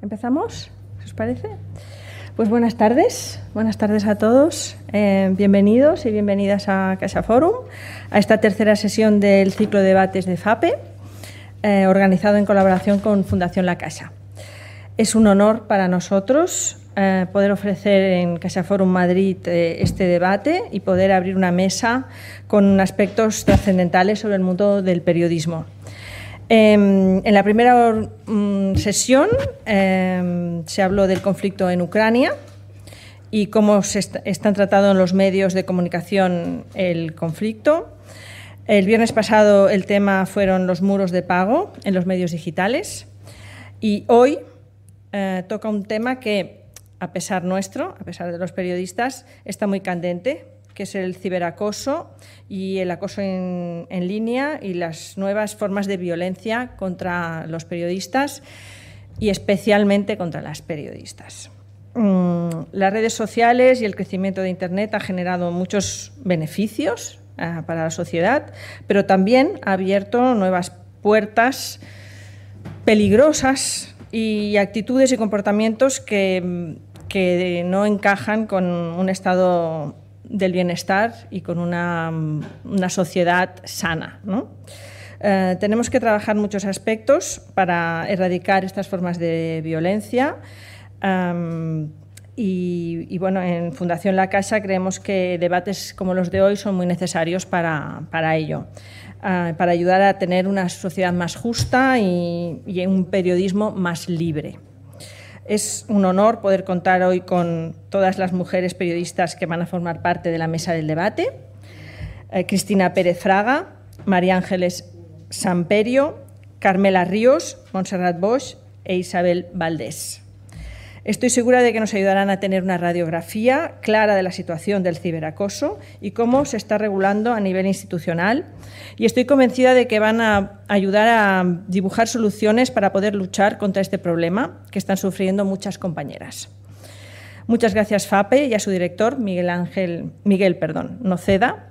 ¿Empezamos? ¿Os parece? Pues buenas tardes, buenas tardes a todos. Eh, bienvenidos y bienvenidas a Casa Forum, a esta tercera sesión del ciclo de debates de FAPE, eh, organizado en colaboración con Fundación La Casa. Es un honor para nosotros eh, poder ofrecer en Casa Forum Madrid este debate y poder abrir una mesa con aspectos trascendentales sobre el mundo del periodismo. Em, en la primera mm, sesión em, se habló del conflicto en Ucrania y cómo se están tratando en los medios de comunicación el conflicto. El viernes pasado el tema fueron los muros de pago en los medios digitales y hoy eh, toca un tema que, a pesar nuestro, a pesar de los periodistas, está muy candente, que es el ciberacoso y el acoso en, línea y las nuevas formas de violencia contra los periodistas y especialmente contra las periodistas. Mm, las redes sociales y el crecimiento de Internet ha generado muchos beneficios eh, para la sociedad, pero también ha abierto nuevas puertas peligrosas y actitudes y comportamientos que, que no encajan con un estado del bienestar y con una, sociedad sana. Eh, tenemos que trabajar muchos aspectos para erradicar estas formas de violencia. y, bueno, en Fundación La Casa creemos que debates como los de hoy son muy necesarios para, ello, eh, para ayudar a tener una sociedad más justa y un periodismo más libre. Es un honor poder contar hoy con todas las mujeres periodistas que van a formar parte de la mesa del debate. Eh, Cristina Pérez Fraga, María Ángeles Samperio, Carmela Ríos, Montserrat Bosch e Isabel Valdés. Estoy segura de que nos ayudarán a tener una radiografía clara de la situación del ciberacoso y cómo se está regulando a nivel institucional. Y estoy convencida de que van a ayudar a dibujar soluciones para poder luchar contra este problema que están sufriendo muchas compañeras. Muchas gracias, FAPE, y a su director, Miguel Ángel, Miguel perdón, Noceda,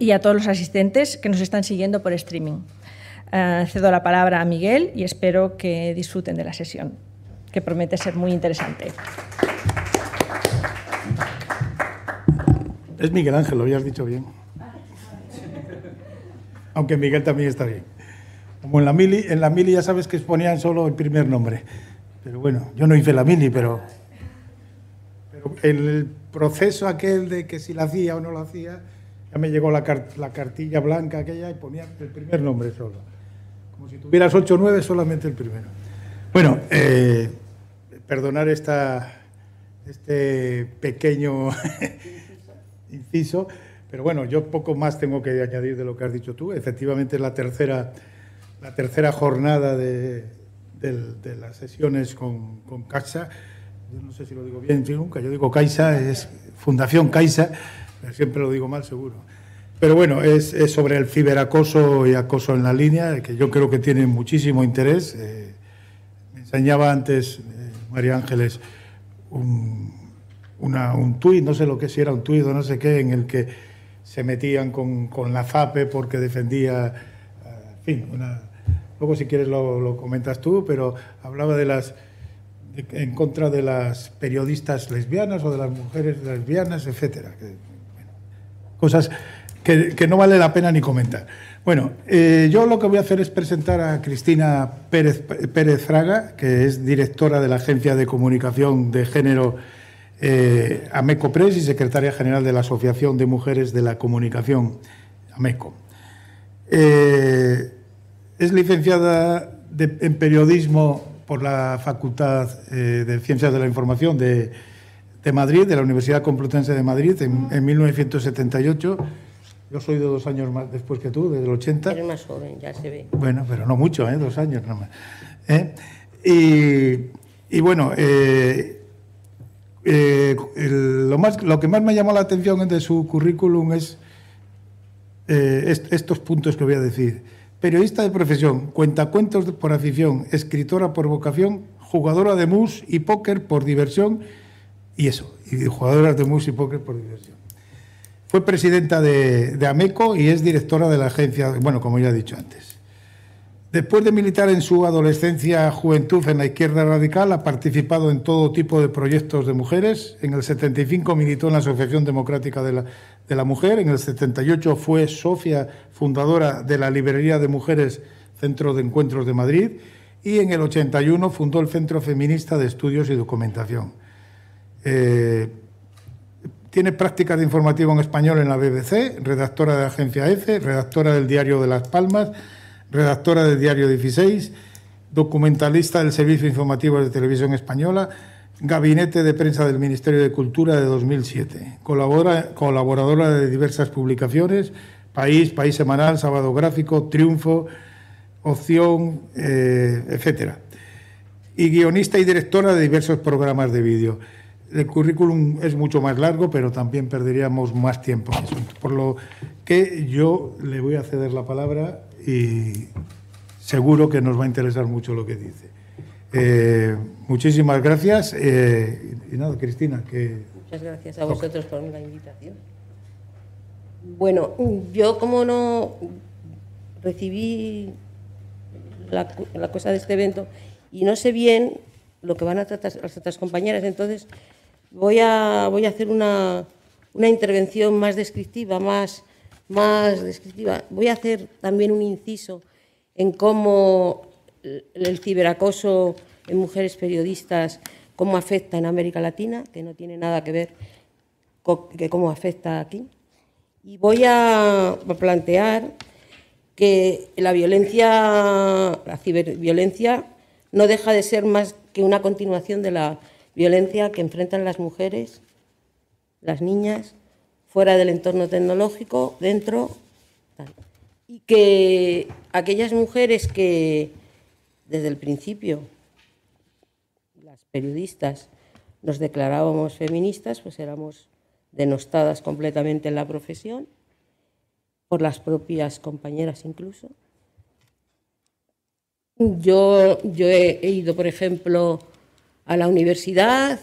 y a todos los asistentes que nos están siguiendo por streaming. Eh, cedo la palabra a Miguel y espero que disfruten de la sesión que promete ser muy interesante. Es Miguel Ángel, lo habías dicho bien. Aunque Miguel también está bien. Como en la mili, en la mili ya sabes que exponían solo el primer nombre. Pero bueno, yo no hice la mili, pero, pero el proceso aquel de que si la hacía o no la hacía, ya me llegó la, la cartilla blanca aquella y ponía el primer nombre solo. Como si tuvieras ocho o nueve, solamente el primero. Bueno, eh, perdonar esta, este pequeño inciso, pero bueno, yo poco más tengo que añadir de lo que has dicho tú. Efectivamente, es la tercera, la tercera jornada de, las sesiones con, con Caixa. Yo no sé si lo digo bien, nunca. Yo digo Caixa, es Fundación Caixa, siempre lo digo mal, seguro. Pero bueno, es, sobre el ciberacoso y acoso en la línea, que yo creo que tiene muchísimo interés. Eh, me enseñaba antes María Ángeles un, una, un tuit, no sé lo que si era un tuit o no sé qué, en el que se metían con, con la FAPE porque defendía, eh, fin, luego si quieres lo, lo, comentas tú, pero hablaba de las en contra de las periodistas lesbianas o de las mujeres lesbianas, etcétera. cosas que, que no vale la pena ni comentar. Bueno, eh, yo lo que voy a hacer es presentar a Cristina Pérez, Pérez Fraga, que es directora de la Agencia de Comunicación de Género eh, Ameco Press y secretaria general de la Asociación de Mujeres de la Comunicación Ameco. Eh, es licenciada en periodismo por la Facultad de Ciencias de la Información de, Madrid, de la Universidad Complutense de Madrid, en, en 1978 yo soy de dos años más después que tú, desde el 80. Eres más joven, ya se ve. Bueno, pero no mucho, ¿eh? dos años nada más. ¿eh? Y, bueno, eh, eh, lo, más, lo que más me llamó la atención de su currículum es estos puntos que voy a decir. Periodista de profesión, cuentacuentos por afición, escritora por vocación, jugadora de mus y póker por diversión, y eso, y jugadoras de mus y póker por diversión. Fue presidenta de, AMECO y es directora de la agencia, bueno, como ya he dicho antes. Después de militar en su adolescencia, juventud en la izquierda radical, ha participado en todo tipo de proyectos de mujeres. En el 75 militó en la Asociación Democrática de la, de la Mujer. En el 78 fue socia fundadora de la Librería de Mujeres Centro de Encuentros de Madrid. Y en el 81 fundó el Centro Feminista de Estudios y Documentación. Eh, tiene prácticas de informativo en español en la BBC, redactora de la agencia EFE, redactora del Diario de Las Palmas redactora del Diario 16, documentalista del Servicio Informativo de Televisión Española, Gabinete de Prensa del Ministerio de Cultura de 2007, colaboradora de diversas publicaciones, País, País Semanal, Sábado Gráfico, Triunfo, Opción, eh, etcétera. Y guionista y directora de diversos programas de vídeo. El currículum es mucho más largo, pero también perderíamos más tiempo. Por lo que yo le voy a ceder la palabra y seguro que nos va a interesar mucho lo que dice. Eh, muchísimas gracias. Eh, y nada, Cristina, que... Muchas gracias a vosotros por la invitación. Bueno, yo como no recibí la, cosa de este evento y no sé bien lo que van a tratar las otras compañeras, entonces voy a, hacer una, intervención más descriptiva, más más descriptiva. Voy a hacer también un inciso en cómo el ciberacoso en mujeres periodistas, cómo afecta en América Latina, que no tiene nada que ver con que cómo afecta aquí. Y voy a plantear que la violencia, la ciberviolencia, no deja de ser más que una continuación de la violencia que enfrentan las mujeres, las niñas fuera del entorno tecnológico, dentro, y que aquellas mujeres que desde el principio, las periodistas, nos declarábamos feministas, pues éramos denostadas completamente en la profesión, por las propias compañeras incluso. Yo, yo he, he ido, por ejemplo, a la universidad,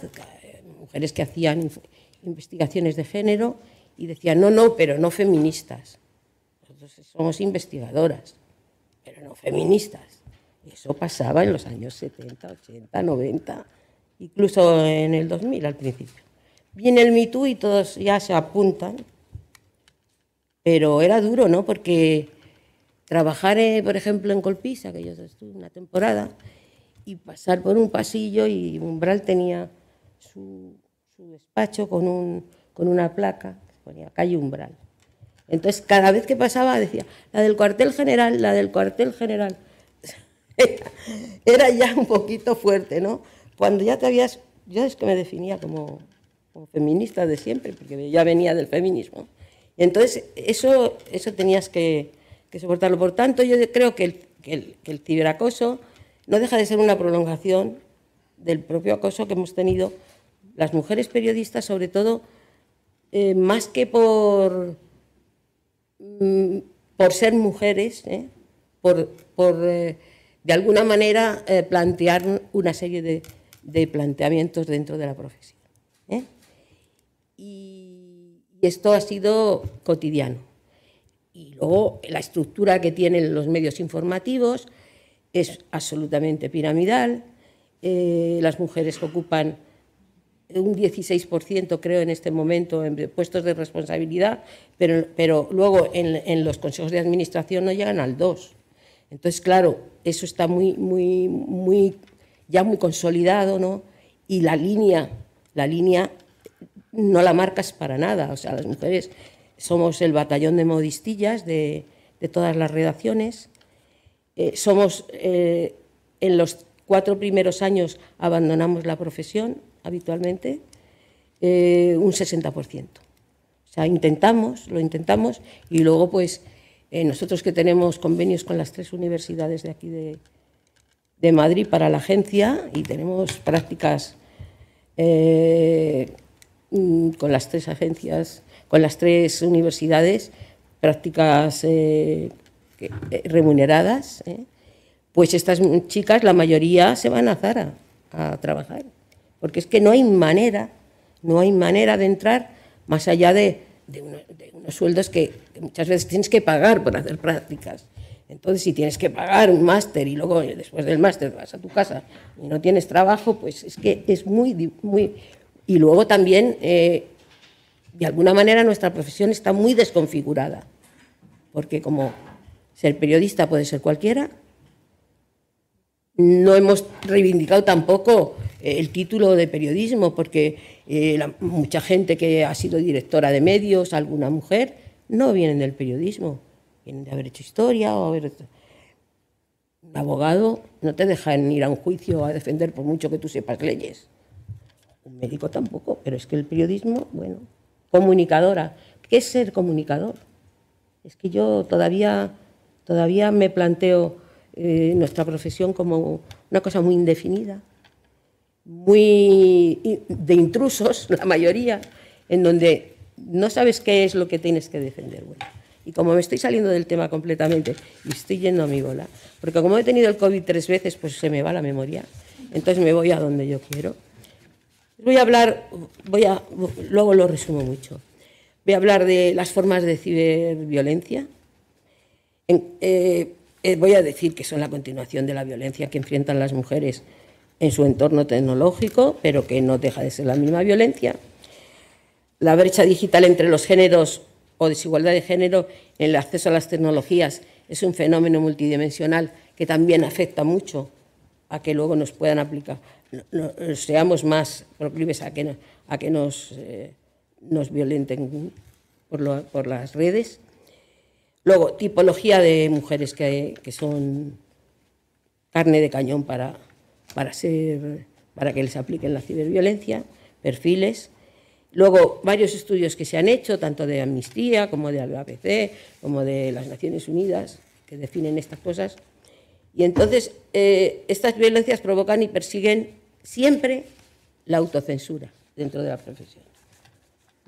mujeres que hacían investigaciones de género, y decían, no, no, pero no feministas. Nosotros somos investigadoras, pero no feministas. Eso pasaba en los años 70, 80, 90, incluso en el 2000 al principio. Viene el Me y todos ya se apuntan, pero era duro, ¿no? Porque trabajar, eh, por ejemplo, en Colpisa, que yo estuve una temporada, y pasar por un pasillo y Umbral tenía su, su despacho con, un, con una placa ponía calle Umbral. Entonces, cada vez que pasaba decía, la del cuartel general, la del cuartel general. Era ya un poquito fuerte, ¿no? Cuando ya te habías, yo es que me definía como, feminista de siempre, porque ya venía del feminismo. Y entonces, eso, eso tenías que, soportarlo. Por tanto, yo creo que el, que el ciberacoso no deja de ser una prolongación del propio acoso que hemos tenido las mujeres periodistas, sobre todo eh, más que por, mm, por ser mujeres, ¿eh? por, eh, de alguna manera plantear una serie de, planteamientos dentro de la profesión. Y esto ha sido cotidiano. Y luego la estructura que tienen los medios informativos es absolutamente piramidal. las mujeres ocupan un 16% creo en este momento en puestos de responsabilidad, pero, pero luego en, en, los consejos de administración no llegan al 2. Entonces, claro, eso está muy, muy, muy, ya muy consolidado, ¿no? Y la línea, la línea no la marcas para nada. O sea, las mujeres somos el batallón de modistillas de, de todas las redacciones. Eh, somos, eh, en los cuatro primeros años abandonamos la profesión, habitualmente, eh, un 60%. O sea, intentamos, lo intentamos y luego pues eh, nosotros que tenemos convenios con las tres universidades de aquí de, Madrid para la agencia y tenemos prácticas mm, con las tres agencias, con las tres universidades, prácticas remuneradas, pues estas chicas, la mayoría se van a Zara a trabajar. Porque es que no hay manera, no hay manera de entrar más allá de, unos sueldos que, muchas veces tienes que pagar por hacer prácticas. Entonces, si tienes que pagar un máster y luego después del máster vas a tu casa y no tienes trabajo, pues es que es muy... muy y luego también, eh, de alguna manera, nuestra profesión está muy desconfigurada, porque como ser periodista puede ser cualquiera, no hemos reivindicado tampoco el título de periodismo, porque eh, mucha gente que ha sido directora de medios, alguna mujer, no vienen del periodismo, vienen de haber hecho historia o haber... Un abogado no te dejan ir a un juicio a defender por mucho que tú sepas leyes. Un médico tampoco, pero es que el periodismo, bueno, comunicadora. ¿Qué es ser comunicador? Es que yo todavía, todavía me planteo eh, nuestra profesión como una cosa muy indefinida, muy de intrusos, la mayoría, en donde no sabes qué es lo que tienes que defender. Bueno, y como me estoy saliendo del tema completamente y estoy yendo a mi bola, porque como he tenido el COVID tres veces, pues se me va la memoria, entonces me voy a donde yo quiero. Voy a hablar, voy a, luego lo resumo mucho. Voy a hablar de las formas de ciberviolencia. Eh, eh, voy a decir que son la continuación de la violencia que enfrentan las mujeres en su entorno tecnológico, pero que no deja de ser la misma violencia. La brecha digital entre los géneros o desigualdad de género en el acceso a las tecnologías es un fenómeno multidimensional que también afecta mucho a que luego nos puedan aplicar, seamos más proclives a que, eh, nos violenten por, las redes. Luego, tipología de mujeres que, que son carne de cañón para, para, ser, para que les apliquen la ciberviolencia, perfiles. Luego, varios estudios que se han hecho, tanto de Amnistía como de la ABC, como de las Naciones Unidas, que definen estas cosas. Y entonces, eh, estas violencias provocan y persiguen siempre la autocensura dentro de la profesión.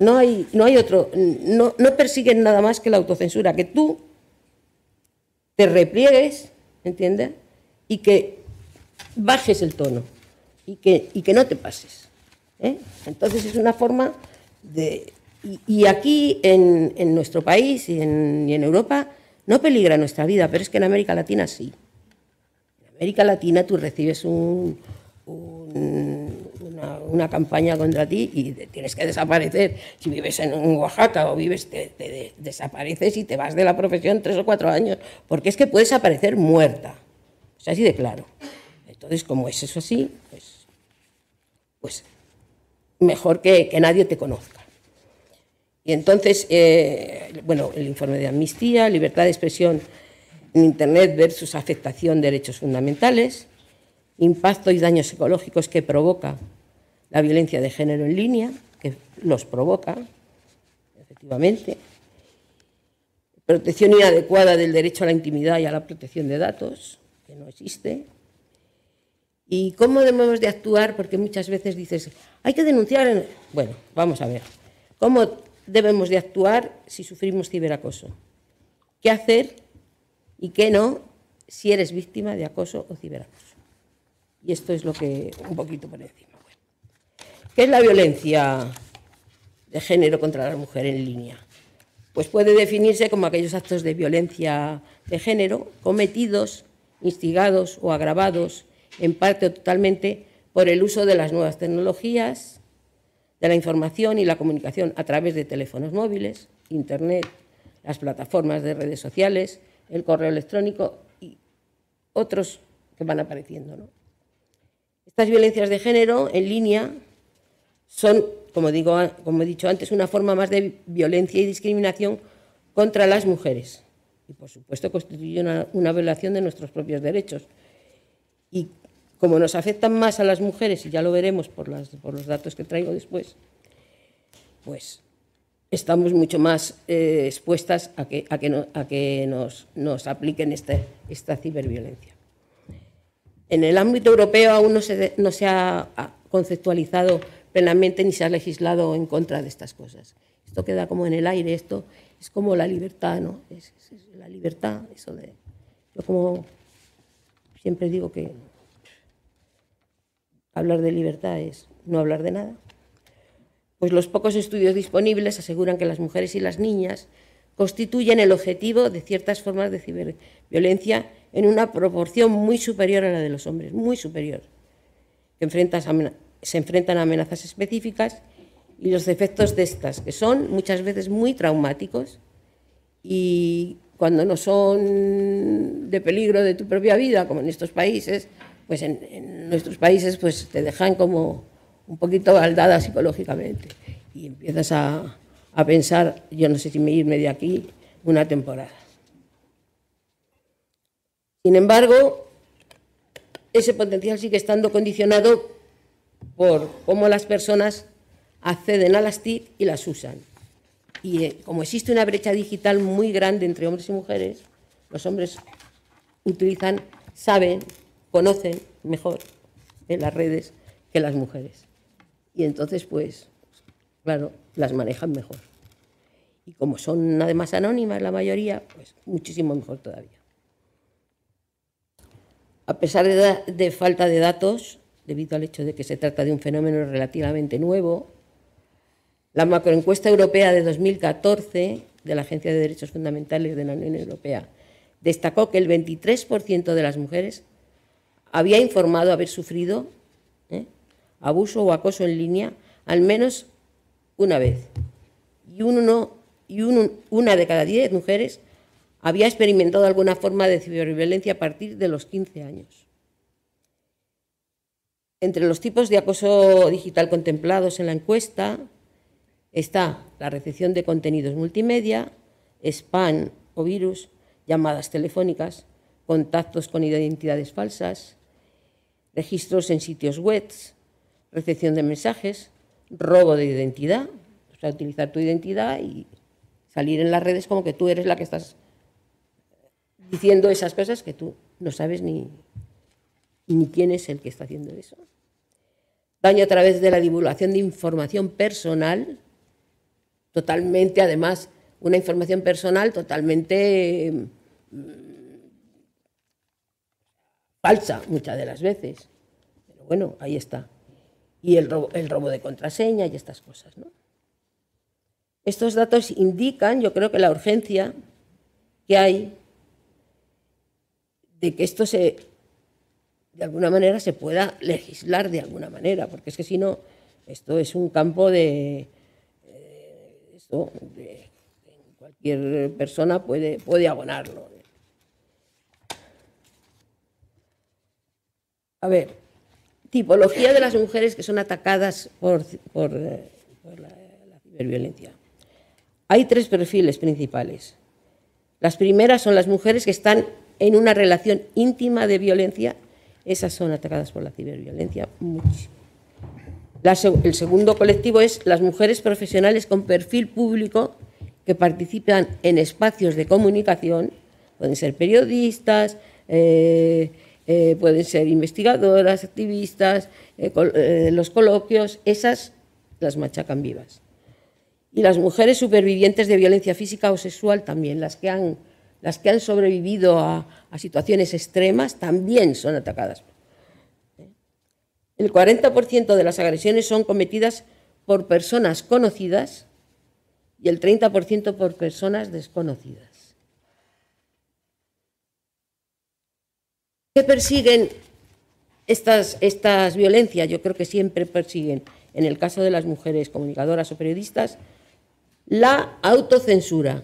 No hay, no hay otro, no, no persiguen nada más que la autocensura, que tú te repliegues, ¿entiendes? Y que bajes el tono y que, y que no te pases. ¿eh? Entonces es una forma de... Y, aquí en, en, nuestro país y en, y en, Europa no peligra nuestra vida, pero es que en América Latina sí. En América Latina tú recibes un, una, campaña contra ti y tienes que desaparecer. Si vives en Oaxaca o vives, te, desapareces y te vas de la profesión tres o cuatro años, porque es que puedes aparecer muerta. Es así de claro. Entonces, como es eso así, pues, pues mejor que, nadie te conozca. Y entonces, eh, bueno, el informe de amnistía, libertad de expresión en Internet versus afectación de derechos fundamentales, impacto y daños psicológicos que provoca la violencia de género en línea, que los provoca, efectivamente, protección inadecuada del derecho a la intimidad y a la protección de datos, que no existe, ¿Y cómo debemos de actuar? Porque muchas veces dices, hay que denunciar. Bueno, vamos a ver. ¿Cómo debemos de actuar si sufrimos ciberacoso? ¿Qué hacer y qué no si eres víctima de acoso o ciberacoso? Y esto es lo que un poquito por encima. ¿Qué es la violencia de género contra la mujer en línea? Pues puede definirse como aquellos actos de violencia de género cometidos, instigados o agravados en parte o totalmente por el uso de las nuevas tecnologías, de la información y la comunicación a través de teléfonos móviles, Internet, las plataformas de redes sociales, el correo electrónico y otros que van apareciendo. Estas violencias de género en línea son, como, he dicho antes, una forma más de violencia y discriminación contra las mujeres. Y, por supuesto, constituyen una, violación de nuestros propios derechos. Y como nos afectan más a las mujeres, y ya lo veremos por, los datos que traigo después, pues estamos mucho más eh, expuestas a que, nos, apliquen este, esta ciberviolencia. En el ámbito europeo aún no se, ha conceptualizado plenamente ni se ha legislado en contra de estas cosas. Esto queda como en el aire, esto es como la libertad, ¿no? Es, la libertad, eso de... Yo como siempre digo que Hablar de libertad es no hablar de nada. Pues los pocos estudios disponibles aseguran que las mujeres y las niñas constituyen el objetivo de ciertas formas de ciberviolencia en una proporción muy superior a la de los hombres, muy superior, que se enfrentan a amenazas específicas y los efectos de estas, que son muchas veces muy traumáticos y cuando no son de peligro de tu propia vida, como en estos países, pues en, nuestros países pues te dejan como un poquito baldada psicológicamente y empiezas a, a pensar, yo no sé si me irme de aquí una temporada. Sin embargo, ese potencial sigue estando condicionado por cómo las personas acceden a las TIC y las usan. Y eh, como existe una brecha digital muy grande entre hombres y mujeres, los hombres utilizan, saben, conocen mejor en las redes que las mujeres. Y entonces, pues, claro, las manejan mejor. Y como son además anónimas la mayoría, pues muchísimo mejor todavía. A pesar de, de falta de datos, debido al hecho de que se trata de un fenómeno relativamente nuevo, la macroencuesta europea de 2014 de la Agencia de Derechos Fundamentales de la Unión Europea destacó que el 23% de las mujeres había informado haber sufrido ¿eh? abuso o acoso en línea al menos una vez. Y, una de cada diez mujeres había experimentado alguna forma de ciberviolencia a partir de los 15 años. Entre los tipos de acoso digital contemplados en la encuesta está la recepción de contenidos multimedia, spam o virus, llamadas telefónicas, contactos con identidades falsas, registros en sitios web, recepción de mensajes, robo de identidad, o sea, utilizar tu identidad y salir en las redes como que tú eres la que estás diciendo esas cosas que tú no sabes ni, ni quién es el que está haciendo eso. Daño a través de la divulgación de información personal, totalmente, además, una información personal totalmente mm, falsa muchas de las veces. Pero bueno, ahí está. Y el robo, el robo de contraseña y estas cosas. ¿no? Estos datos indican, yo creo que la urgencia que hay de que esto se, de alguna manera, se pueda legislar de alguna manera, porque es que si no, esto es un campo de, cualquier persona puede, puede abonarlo. A ver, tipología de las mujeres que son atacadas por, por, eh, la, la ciberviolencia. Hay tres perfiles principales. Las primeras son las mujeres que están en una relación íntima de violencia, esas son atacadas por la ciberviolencia muchísimo el segundo colectivo es las mujeres profesionales con perfil público que participan en espacios de comunicación, pueden ser periodistas, eh, eh, pueden ser investigadoras, activistas, eh, los coloquios, esas las machacan vivas. Y las mujeres supervivientes de violencia física o sexual también, las que han, las que han sobrevivido a situaciones extremas, también son atacadas el 40% de las agresiones son cometidas por personas conocidas y el 30% por personas desconocidas. ¿Qué persiguen estas, estas violencias? Yo creo que siempre persiguen, en el caso de las mujeres comunicadoras o periodistas, la autocensura.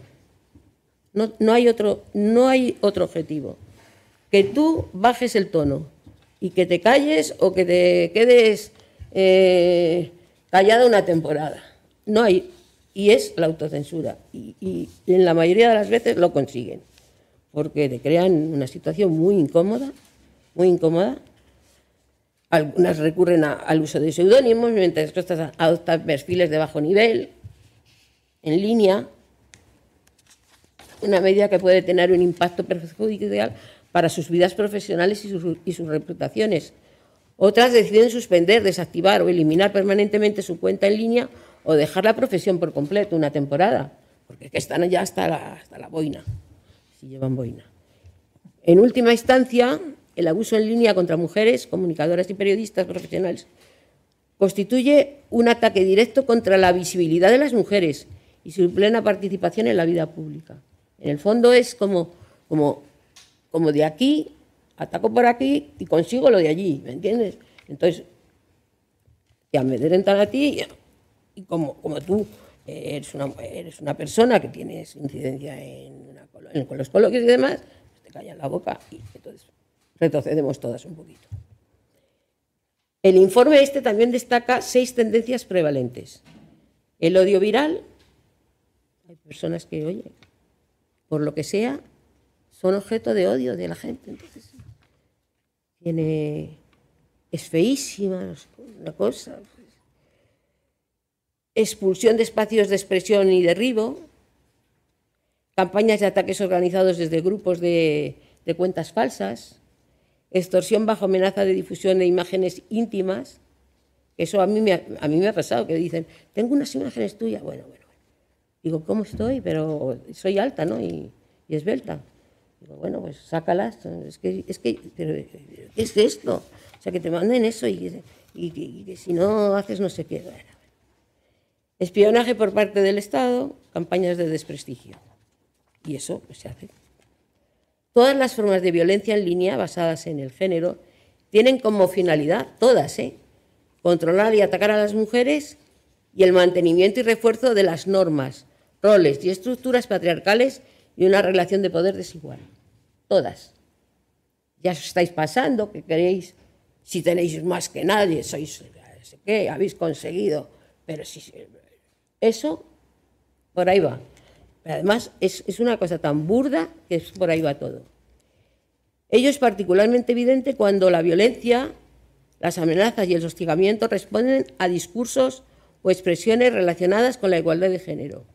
No, no, hay otro, no hay otro objetivo. Que tú bajes el tono, y que te calles o que te quedes eh, callada una temporada. No hay, y es la autocensura. Y, en la mayoría de las veces lo consiguen, porque te crean una situación muy incómoda, muy incómoda. Algunas recurren al uso de seudónimos, mientras otras adoptan perfiles de bajo nivel, en línea, una medida que puede tener un impacto perjudicial para sus vidas profesionales y sus, reputaciones. Otras deciden suspender, desactivar o eliminar permanentemente su cuenta en línea o dejar la profesión por completo una temporada, porque están ya hasta la, hasta la boina, si llevan boina. En última instancia, el abuso en línea contra mujeres, comunicadoras y periodistas profesionales constituye un ataque directo contra la visibilidad de las mujeres y su plena participación en la vida pública. En el fondo es como, como, como de aquí, ataco por aquí y consigo lo de allí, ¿me entiendes? Entonces, te amedrentan a ti y, como, como tú eres una, eres una persona que tienes incidencia en, con los coloquios y demás, pues te callan la boca y entonces retrocedemos todas un poquito. El informe este también destaca seis tendencias prevalentes. El odio viral, hay personas que, oye, por lo que sea, son objeto de odio de la gente. Entonces, tiene, es feísima una cosa. Pues. Expulsión de espacios de expresión y derribo, campañas de ataques organizados desde grupos de cuentas falsas, extorsión bajo amenaza de difusión de imágenes íntimas. Eso a mí me ha, a mí me ha pasado, que dicen, tengo unas imágenes tuyas. Bueno, bueno. Digo, ¿cómo estoy? Pero soy alta, ¿no? Y, y esbelta. Digo, bueno, pues sácalas. Es que, es que, pero, ¿qué es esto? O sea, que te manden eso y, y, que si no haces no sé qué. Espionaje por parte del Estado, campañas de desprestigio. Y eso pues, se hace Todas las formas de violencia en línea basadas en el género tienen como finalidad, todas, ¿eh? controlar y atacar a las mujeres y el mantenimiento y refuerzo de las normas, roles y estructuras patriarcales y una relación de poder desigual. Todas. Ya os estáis pasando, que queréis, si tenéis más que nadie, sois, qué, habéis conseguido, pero si eso, por ahí va. Además, es, una cosa tan burda que por ahí va todo. Ello es particularmente evidente cuando la violencia, las amenazas y el hostigamiento responden a discursos o expresiones relacionadas con la igualdad de género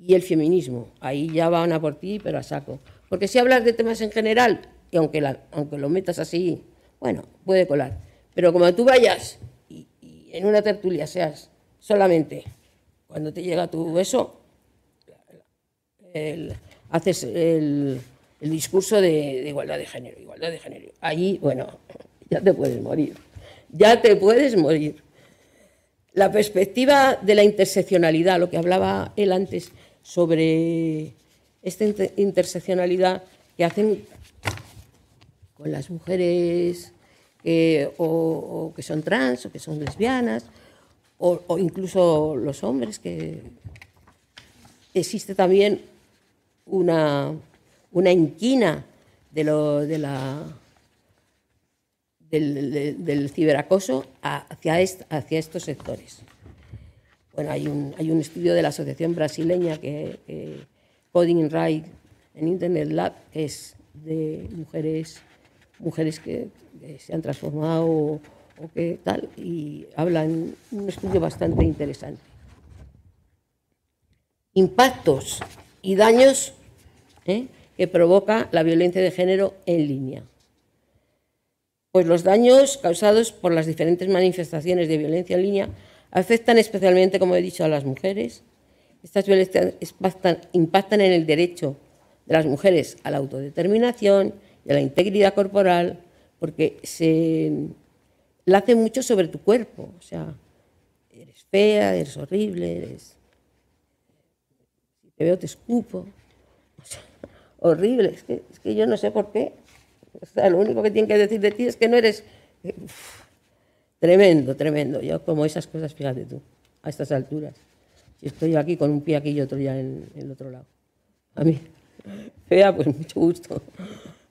y el feminismo. Ahí ya van a por ti, pero a saco. Porque si hablas de temas en general, y aunque, aunque lo metas así, bueno, puede colar. Pero como tú vayas y, en una tertulia seas solamente cuando te llega tu eso, haces el, discurso de, igualdad de género, igualdad de género. Allí, bueno, ya te puedes morir, ya te puedes morir. La perspectiva de la interseccionalidad, lo que hablaba él antes sobre esta interseccionalidad que hacen con las mujeres que, o, que son trans o que son lesbianas, o, incluso los hombres que existe también una, una inquina de lo, de la, del, ciberacoso hacia, hacia estos sectores. Bueno, hay un, hay un estudio de la Asociación Brasileña, que, Coding Right en Internet Lab, que es de mujeres, mujeres que, se han transformado o, o que tal, y hablan un estudio bastante interesante. Impactos y daños ¿eh? que provoca la violencia de género en línea. Pues los daños causados por las diferentes manifestaciones de violencia en línea afectan especialmente, como he dicho, a las mujeres. Estas violencias impactan, en el derecho de las mujeres a la autodeterminación y a la integridad corporal, porque se la hace mucho sobre tu cuerpo. O sea, eres fea, eres horrible, eres. Si te veo, te escupo horrible. Es que, es que yo no sé por qué. Lo único que tienen que decir de ti es que no eres... tremendo, tremendo. Yo como esas cosas, fíjate tú, a estas alturas. Si estoy aquí con un pie aquí y otro ya en, el otro lado. A mí, fea, pues mucho gusto.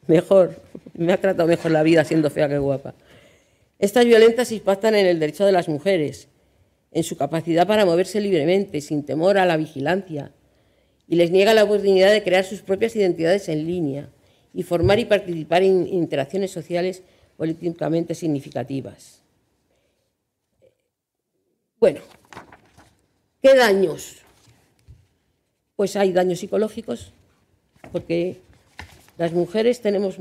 Mejor, me ha tratado mejor la vida siendo fea que guapa. Estas violencias impactan en el derecho de las mujeres, en su capacidad para moverse libremente, sin temor a la vigilancia, y les niega la oportunidad de crear sus propias identidades en línea y formar y participar en interacciones sociales políticamente significativas. Bueno, ¿qué daños? Pues hay daños psicológicos, porque las mujeres tenemos...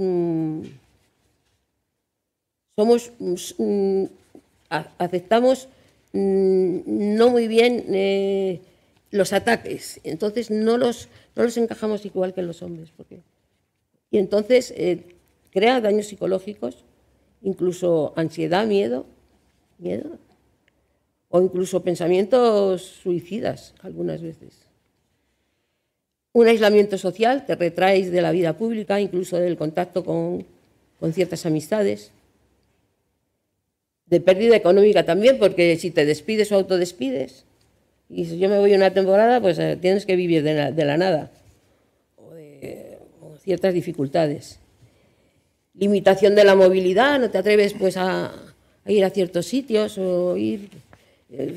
somos... aceptamos no muy bien... Eh, los ataques. Entonces no los, no los encajamos igual que los hombres. Porque... Y entonces eh, crea daños psicológicos, incluso ansiedad, miedo, miedo, o incluso pensamientos suicidas algunas veces. un aislamiento social, te retraes de la vida pública, incluso del contacto con, con ciertas amistades, de pérdida económica también, porque si te despides o autodespides, y si yo me voy una temporada, pues eh, tienes que vivir de la, nada, ciertas dificultades. Limitación de la movilidad, no te atreves pues a, a ir a ciertos sitios o ir... eh,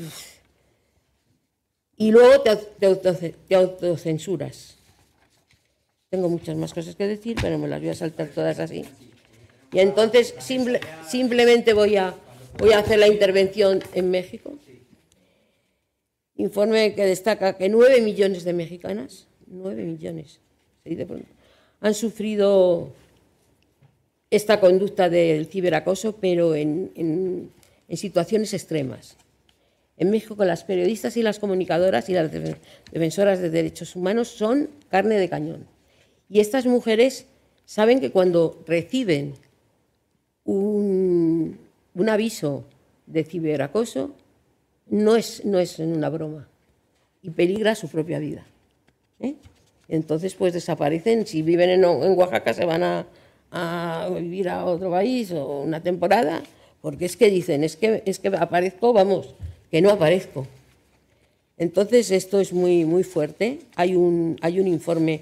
y luego te, te autoce- te autocensuras. Tengo muchas más cosas que decir, pero me las voy a saltar todas así. Y entonces simple- simplemente voy a, voy a hacer la intervención en México. Informe que destaca que 9 millones de mexicanas, 9 millones, se dice pronto, han sufrido esta conducta del ciberacoso, pero en, situaciones extremas. En México las periodistas y las comunicadoras y las defen- defensoras de derechos humanos son carne de cañón. Y estas mujeres saben que cuando reciben un, aviso de ciberacoso, no es, no una broma y peligra su propia vida. ¿eh? Entonces, pues desaparecen. Si viven en, Oaxaca, se van a, vivir a otro país o una temporada, porque es que dicen, es que, es que aparezco, vamos, que no aparezco. Entonces, esto es muy, muy fuerte. Hay un, hay un informe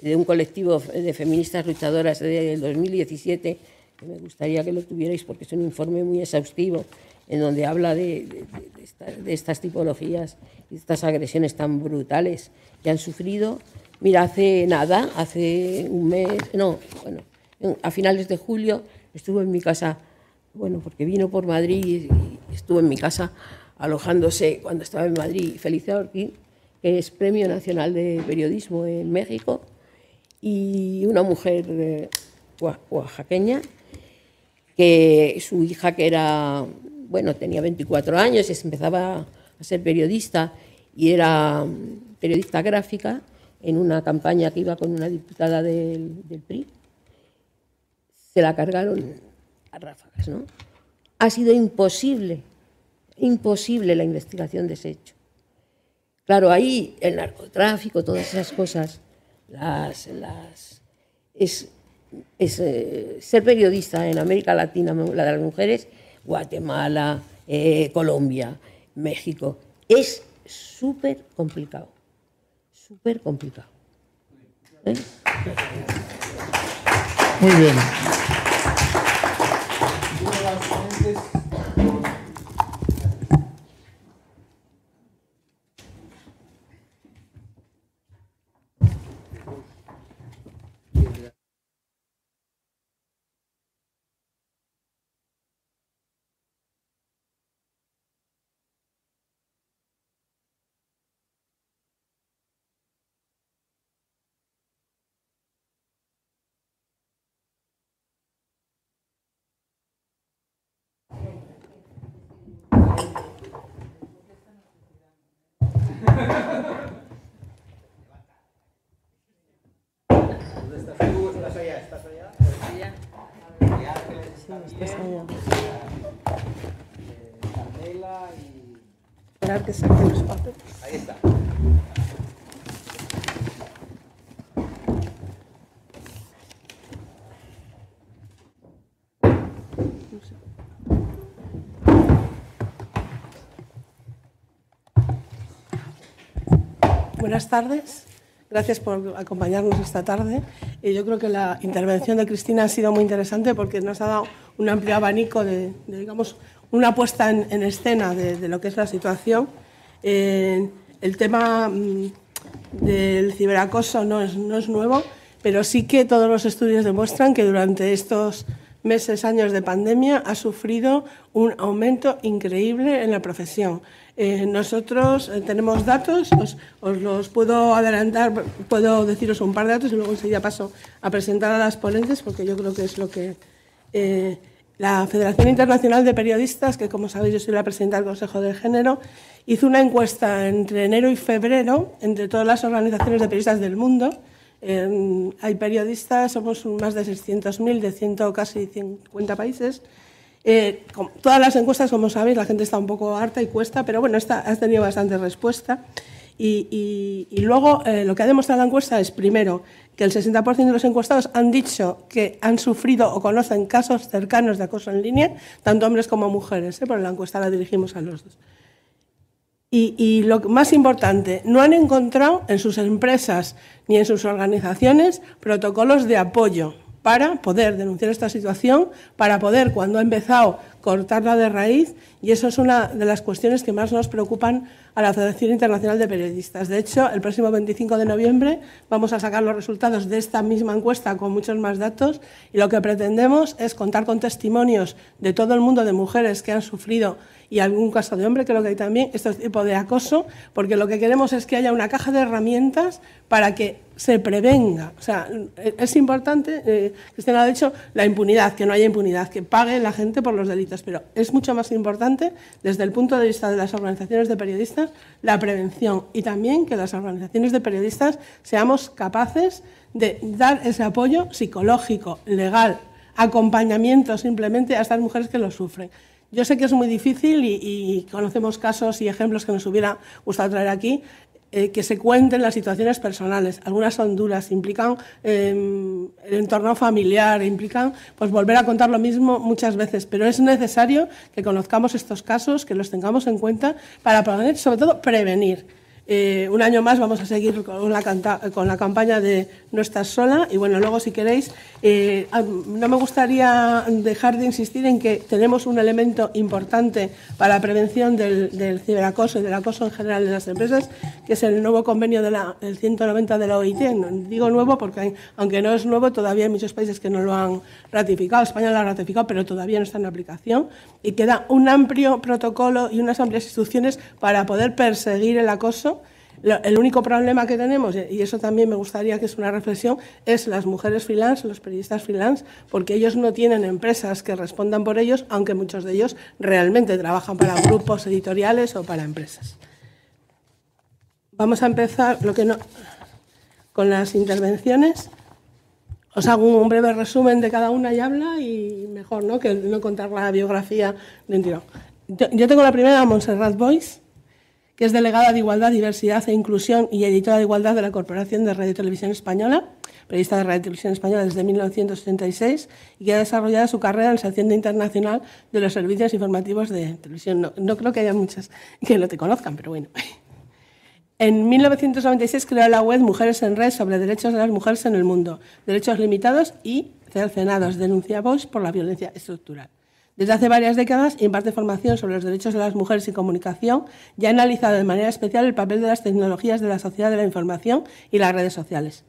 de un colectivo de feministas luchadoras del 2017 que me gustaría que lo tuvierais porque es un informe muy exhaustivo en donde habla de, de- de- de esta- de estas tipologías y estas agresiones tan brutales que han sufrido. Mira, hace nada, hace un mes, no, bueno, en- a finales de julio estuvo en mi casa, bueno, porque vino por Madrid y estuvo en mi casa alojándose cuando estaba en Madrid Felicia Ortiz, que es Premio Nacional de Periodismo en México, y una mujer eh, oa- oaxaqueña, que su hija que era, bueno, tenía 24 años y empezaba a ser periodista y era mm, periodista gráfica en una campaña que iba con una diputada del, PRI, se la cargaron a ráfagas, ¿no? Ha sido imposible, imposible la investigación de ese hecho. Claro, ahí el narcotráfico, todas esas cosas, las, las, es, es, eh, ser periodista en América Latina, la de las mujeres, Guatemala, eh, Colombia, México, es súper complicado, súper complicado. ¿Eh? Muy bien. Esperar que saque los papeles. Buenas tardes. Gracias por acompañarnos esta tarde. Yo creo que la intervención de Cristina ha sido muy interesante porque nos ha dado un amplio abanico de, digamos, una puesta en, en escena de, de lo que es la situación. Eh, el tema mm, del ciberacoso no es, no es nuevo, pero sí que todos los estudios demuestran que durante estos meses, años de pandemia, ha sufrido un aumento increíble en la profesión. Eh, nosotros eh, tenemos datos, os, os, los puedo adelantar, puedo deciros un par de datos y luego enseguida paso a presentar a las ponentes, porque yo creo que es lo que eh, la Federación Internacional de Periodistas, que como sabéis yo soy la presidenta del Consejo de Género, hizo una encuesta entre enero y febrero entre todas las organizaciones de periodistas del mundo. Eh, hay periodistas, somos más de 600.000 de 100, casi 50 países. Eh, todas las encuestas, como sabéis, la gente está un poco harta y cuesta, pero bueno, esta ha tenido bastante respuesta. Y, luego eh, lo que ha demostrado la encuesta es, primero, que el 60% de los encuestados han dicho que han sufrido o conocen casos cercanos de acoso en línea, tanto hombres como mujeres, ¿eh? porque la encuesta la dirigimos a los dos. Y, y, lo más importante, no han encontrado en sus empresas ni en sus organizaciones protocolos de apoyo para poder denunciar esta situación, para poder, cuando ha empezado, cortarla de raíz, y eso es una de las cuestiones que más nos preocupan a la Federación Internacional de Periodistas. De hecho, el próximo 25 de noviembre vamos a sacar los resultados de esta misma encuesta con muchos más datos, y lo que pretendemos es contar con testimonios de todo el mundo de mujeres que han sufrido y algún caso de hombre, creo que hay también este tipo de acoso, porque lo que queremos es que haya una caja de herramientas para que se prevenga. O sea, es importante, eh, Cristina ha dicho, la impunidad, que no haya impunidad, que pague la gente por los delitos, pero es mucho más importante, desde el punto de vista de las organizaciones de periodistas, la prevención y también que las organizaciones de periodistas seamos capaces de dar ese apoyo psicológico, legal, acompañamiento simplemente a estas mujeres que lo sufren. Yo sé que es muy difícil y, conocemos casos y ejemplos que nos hubiera gustado traer aquí, eh, que se cuenten las situaciones personales. Algunas son duras, implican em, el entorno familiar, implican pues, volver a contar lo mismo muchas veces, pero es necesario que conozcamos estos casos, que los tengamos en cuenta para poder, sobre todo, prevenir. Eh, un año más vamos a seguir con la, con la, campaña de No estás sola y bueno, luego si queréis, eh, no me gustaría dejar de insistir en que tenemos un elemento importante para la prevención del, ciberacoso y del acoso en general de las empresas, que es el nuevo convenio del 190 de la OIT. Digo nuevo porque aunque no es nuevo, todavía hay muchos países que no lo han ratificado. España lo ha ratificado, pero todavía no está en aplicación. Y queda un amplio protocolo y unas amplias instrucciones para poder perseguir el acoso el único problema que tenemos, y eso también me gustaría que es una reflexión, es las mujeres freelance, los periodistas freelance, porque ellos no tienen empresas que respondan por ellos, aunque muchos de ellos realmente trabajan para grupos editoriales o para empresas. Vamos a empezar lo que no, con las intervenciones. Os hago un breve resumen de cada una y habla y mejor ¿no? que no contar la biografía de un tirón. Yo, tengo la primera, Montserrat Boyce que es delegada de Igualdad, Diversidad e Inclusión y editora de Igualdad de la Corporación de Radio y Televisión Española, periodista de Radio y Televisión Española desde 1976 y que ha desarrollado su carrera en la sección internacional de los servicios informativos de televisión. No, creo que haya muchas que no te conozcan, pero bueno. En 1996 creó la web Mujeres en Red sobre derechos de las mujeres en el mundo, derechos limitados y cercenados, denuncia Vox por la violencia estructural. Desde hace varias décadas imparte formación sobre los derechos de las mujeres y comunicación y ha analizado de manera especial el papel de las tecnologías de la sociedad de la información y las redes sociales.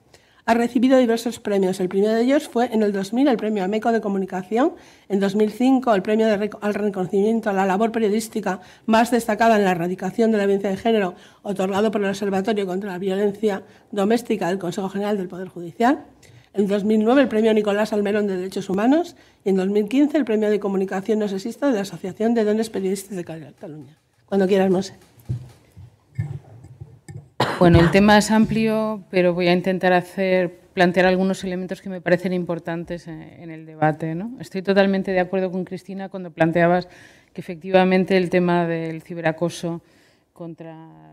Ha recibido diversos premios. El primero de ellos fue en el 2000 el premio AMECO de Comunicación, en 2005 el premio al reconocimiento a la labor periodística más destacada en la erradicación de la violencia de género, otorgado por el Observatorio contra la Violencia Doméstica del Consejo General del Poder Judicial. En 2009 el premio Nicolás Almerón de Derechos Humanos y en 2015 el premio de Comunicación No Sexista de la Asociación de Dones Periodistas de Cataluña. Cuando quieras, Mose. Bueno, el tema es amplio, pero voy a intentar hacer plantear algunos elementos que me parecen importantes en el debate. ¿no? Estoy totalmente de acuerdo con Cristina cuando planteabas que efectivamente el tema del ciberacoso contra eh,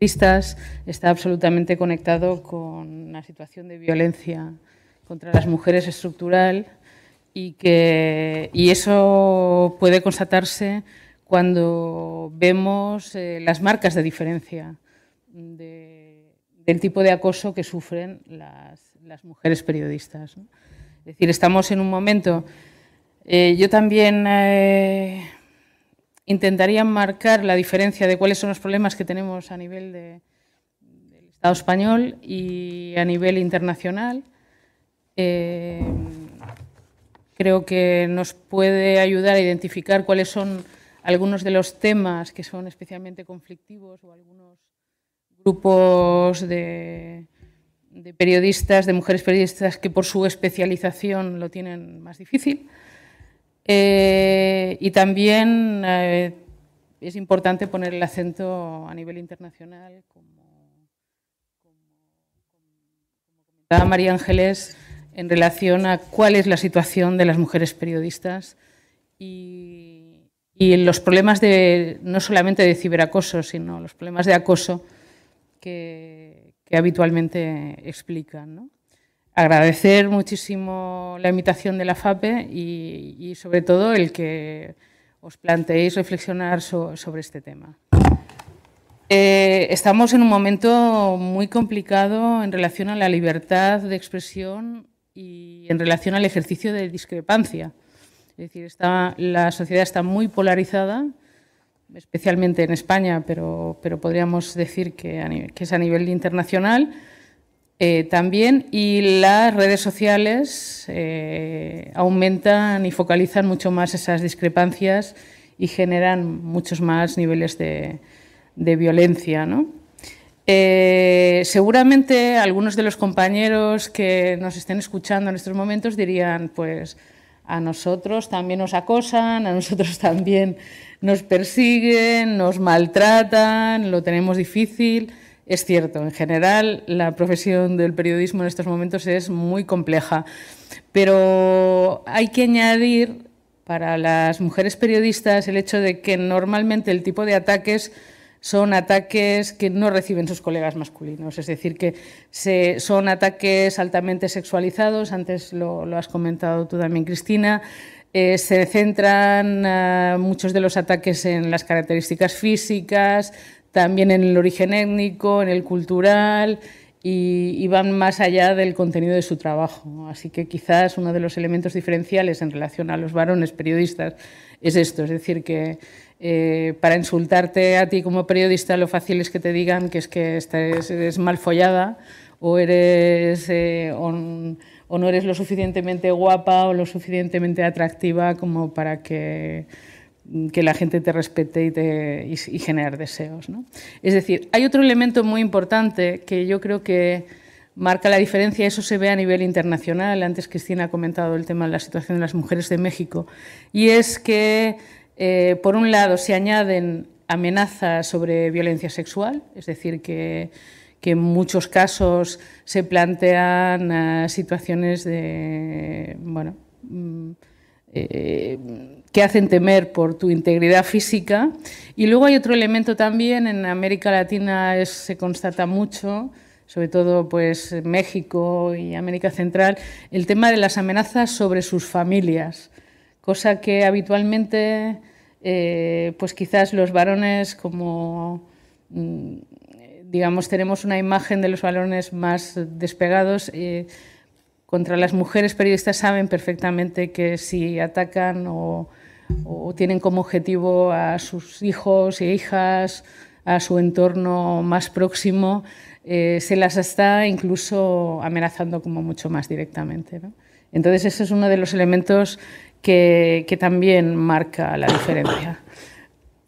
está absolutamente conectado con una situación de violencia contra las mujeres estructural y que y eso puede constatarse cuando vemos eh, las marcas de diferencia del tipo de acoso que sufren las, mujeres periodistas. Es decir, estamos en un momento. Eh, yo también eh, intentarían marcar la diferencia de cuáles son los problemas que tenemos a nivel del Estado español y a nivel internacional. Eh, creo que nos puede ayudar a identificar cuáles son algunos de los temas que son especialmente conflictivos o algunos grupos de, de periodistas, de mujeres periodistas que por su especialización lo tienen más difícil. Eh, y también eh, es importante poner el acento a nivel internacional, como, comentaba María Ángeles, en relación a cuál es la situación de las mujeres periodistas y, los problemas de, no solamente de ciberacoso, sino los problemas de acoso que, habitualmente explican. Agradecer muchísimo la invitación de la FAPE y, sobre todo el que os planteéis reflexionar sobre este tema. Eh, estamos en un momento muy complicado en relación a la libertad de expresión y en relación al ejercicio de discrepancia. Es decir, la sociedad está muy polarizada, especialmente en España, pero, pero podríamos decir que, es a nivel internacional eh, también, y las redes sociales eh, aumentan y focalizan mucho más esas discrepancias y generan muchos más niveles de, violencia. Eh, seguramente algunos de los compañeros que nos estén escuchando en estos momentos dirían, pues, a nosotros también nos acosan, a nosotros también nos persiguen, nos maltratan, lo tenemos difícil. Es cierto, en general la profesión del periodismo en estos momentos es muy compleja, pero hay que añadir para las mujeres periodistas el hecho de que normalmente el tipo de ataques son ataques que no reciben sus colegas masculinos, es decir, que son ataques altamente sexualizados, antes lo, has comentado tú también, Cristina, eh, se centran eh, muchos de los ataques en las características físicas, también en el origen étnico, en el cultural, y, van más allá del contenido de su trabajo. Así que quizás uno de los elementos diferenciales en relación a los varones periodistas es esto, es decir, que eh, para insultarte a ti como periodista lo fácil es que te digan que es que eres mal follada o, eres, eh, o, no eres lo suficientemente guapa o lo suficientemente atractiva como para que, que la gente te respete y, te, generar deseos. ¿no? Es decir, hay otro elemento muy importante que yo creo que marca la diferencia, eso se ve a nivel internacional, antes Cristina ha comentado el tema de la situación de las mujeres de México, y es que eh, por un lado, se añaden amenazas sobre violencia sexual, es decir, que, en muchos casos se plantean eh, situaciones de, bueno, mm, eh, que hacen temer por tu integridad física. Y luego hay otro elemento también, en América Latina se constata mucho, sobre todo pues México y América Central, el tema de las amenazas sobre sus familias cosa que habitualmente, eh, pues quizás los varones como, mm, digamos, tenemos una imagen de los varones más despegados. Eh, contra las mujeres periodistas saben perfectamente que si atacan o, tienen como objetivo a sus hijos e hijas, a su entorno más próximo, eh, se las está incluso amenazando como mucho más directamente. Entonces, ese es uno de los elementos que, también marca la diferencia.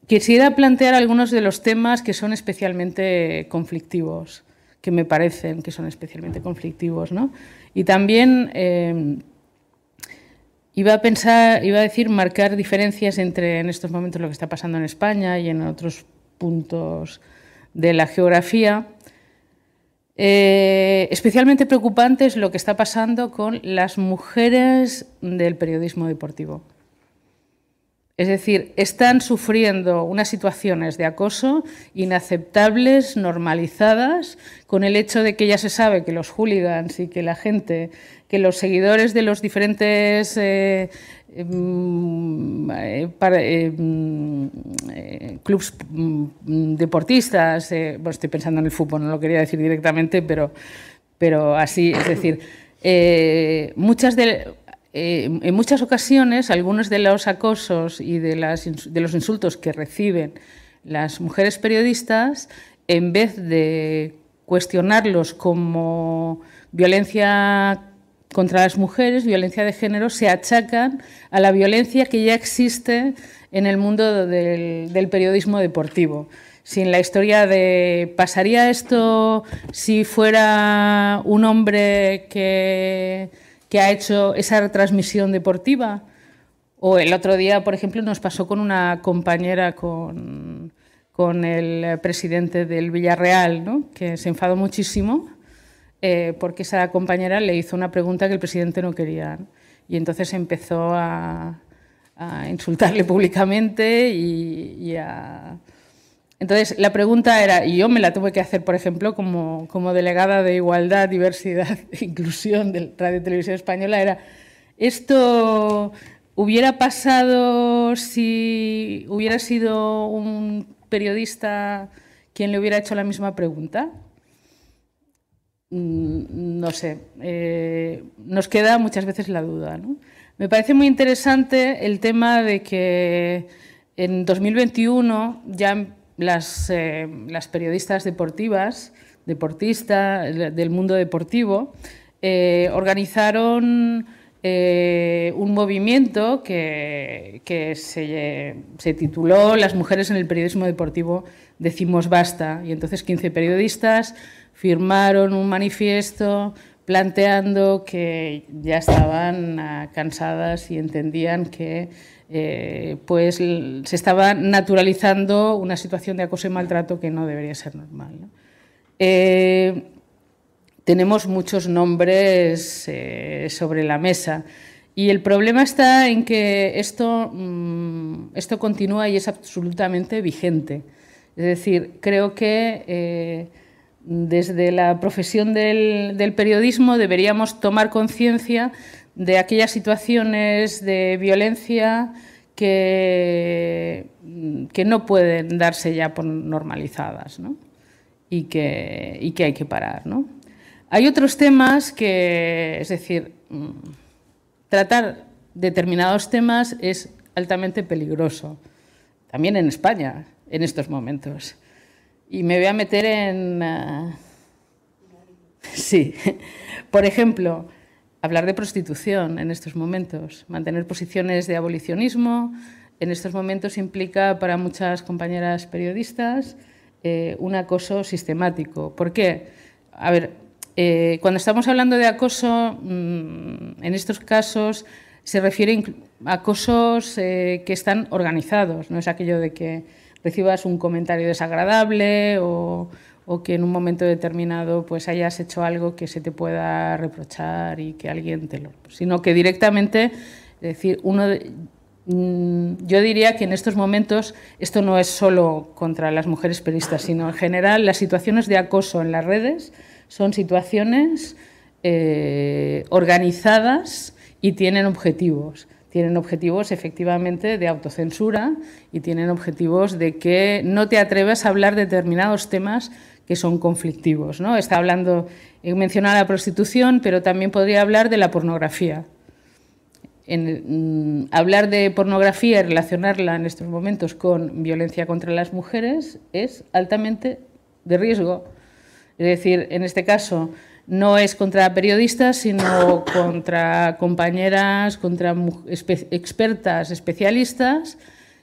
Quisiera plantear algunos de los temas que son especialmente conflictivos, que me parecen que son especialmente conflictivos. ¿no? Y también eh, iba a pensar, iba a decir, marcar diferencias entre en estos momentos lo que está pasando en España y en otros puntos de la geografía. Eh, especialmente preocupante es lo que está pasando con las mujeres del periodismo deportivo. Es decir, están sufriendo unas situaciones de acoso inaceptables, normalizadas, con el hecho de que ya se sabe que los hooligans y que la gente, que los seguidores de los diferentes eh, em, eh, em, eh, clubs mm, deportistas, bueno, estoy pensando en el fútbol, no lo quería decir directamente, pero, pero así, es decir, muchas de, eh, en muchas ocasiones, algunos de los acosos y de, los insultos que reciben las mujeres periodistas, en vez de cuestionarlos como violencia contra las mujeres, violencia de género, se achacan a la violencia que ya existe en el mundo del, periodismo deportivo. Sin la historia de ¿pasaría esto si fuera un hombre que que ha hecho esa retransmisión deportiva. O el otro día, por ejemplo, nos pasó con una compañera, con, con el presidente del Villarreal, ¿no? que se enfadó muchísimo eh, porque esa compañera le hizo una pregunta que el presidente no quería. Y entonces empezó a, a insultarle públicamente y, a... Entonces, la pregunta era, y yo me la tuve que hacer, por ejemplo, como, como delegada de Igualdad, Diversidad e Inclusión de Radio Televisión Española, era, ¿esto hubiera pasado si hubiera sido un periodista quien le hubiera hecho la misma pregunta? Mm, no sé, eh, nos queda muchas veces la duda. ¿no? Me parece muy interesante el tema de que en 2021 ya las, eh, las periodistas deportivas, deportistas del mundo deportivo, eh, organizaron un movimiento que, se, tituló Las mujeres en el periodismo deportivo decimos basta. Y entonces 15 periodistas firmaron un manifiesto planteando que ya estaban ah, cansadas y entendían que eh, pues se estaba naturalizando una situación de acoso y maltrato que no debería ser normal. Eh, tenemos muchos nombres eh, sobre la mesa y el problema está en que esto, mm, esto continúa y es absolutamente vigente. Es decir, creo que desde la profesión del, periodismo deberíamos tomar conciencia de aquellas situaciones de violencia que, no pueden darse ya por normalizadas y, que, y, que, hay que parar. ¿no? Hay otros temas que, es decir, mm, tratar determinados temas es altamente peligroso, también en España en estos momentos. Y me voy a meter en... Ah, sí, por ejemplo, hablar de prostitución en estos momentos, mantener posiciones de abolicionismo, en estos momentos implica para muchas compañeras periodistas eh, un acoso sistemático. ¿Por qué? A ver, eh, cuando estamos hablando de acoso, mm, en estos casos se refiere a acosos eh, que están organizados, no es aquello de que recibas un comentario desagradable o, que en un momento determinado pues hayas hecho algo que se te pueda reprochar y que alguien te lo... sino que directamente, es decir, uno mm, yo diría que en estos momentos esto no es solo contra las mujeres periodistas, sino en general las situaciones de acoso en las redes son situaciones eh, organizadas y tienen objetivos tienen objetivos efectivamente de autocensura y tienen objetivos de que no te atreves a hablar de determinados temas que son conflictivos. ¿no? Está hablando, he mencionado la prostitución, pero también podría hablar de la pornografía. Mm, hablar de pornografía y relacionarla en estos momentos con violencia contra las mujeres es altamente de riesgo. Es decir, en este caso, no es contra periodistas, sino contra compañeras, contra expertas, especialistas,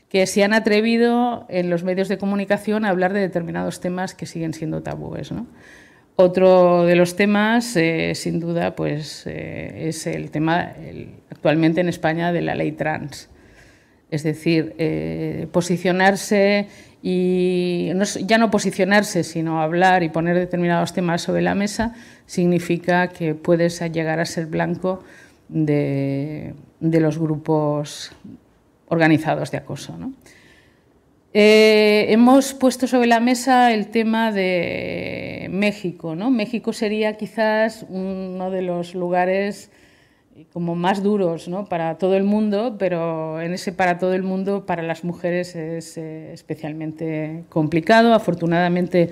que se han atrevido en los medios de comunicación a hablar de determinados temas que siguen siendo tabúes. Otro de los temas, eh, sin duda, pues, eh, es el tema actualmente en España de la ley trans. Es decir, eh, posicionarse y ya no posicionarse, sino hablar y poner determinados temas sobre la mesa, significa que puedes llegar a ser blanco de, los grupos organizados de acoso. Eh, hemos puesto sobre la mesa el tema de México. ¿no? México sería quizás uno de los lugares como más duros ¿no? para todo el mundo, pero en ese para todo el mundo, para las mujeres es eh, especialmente complicado. Afortunadamente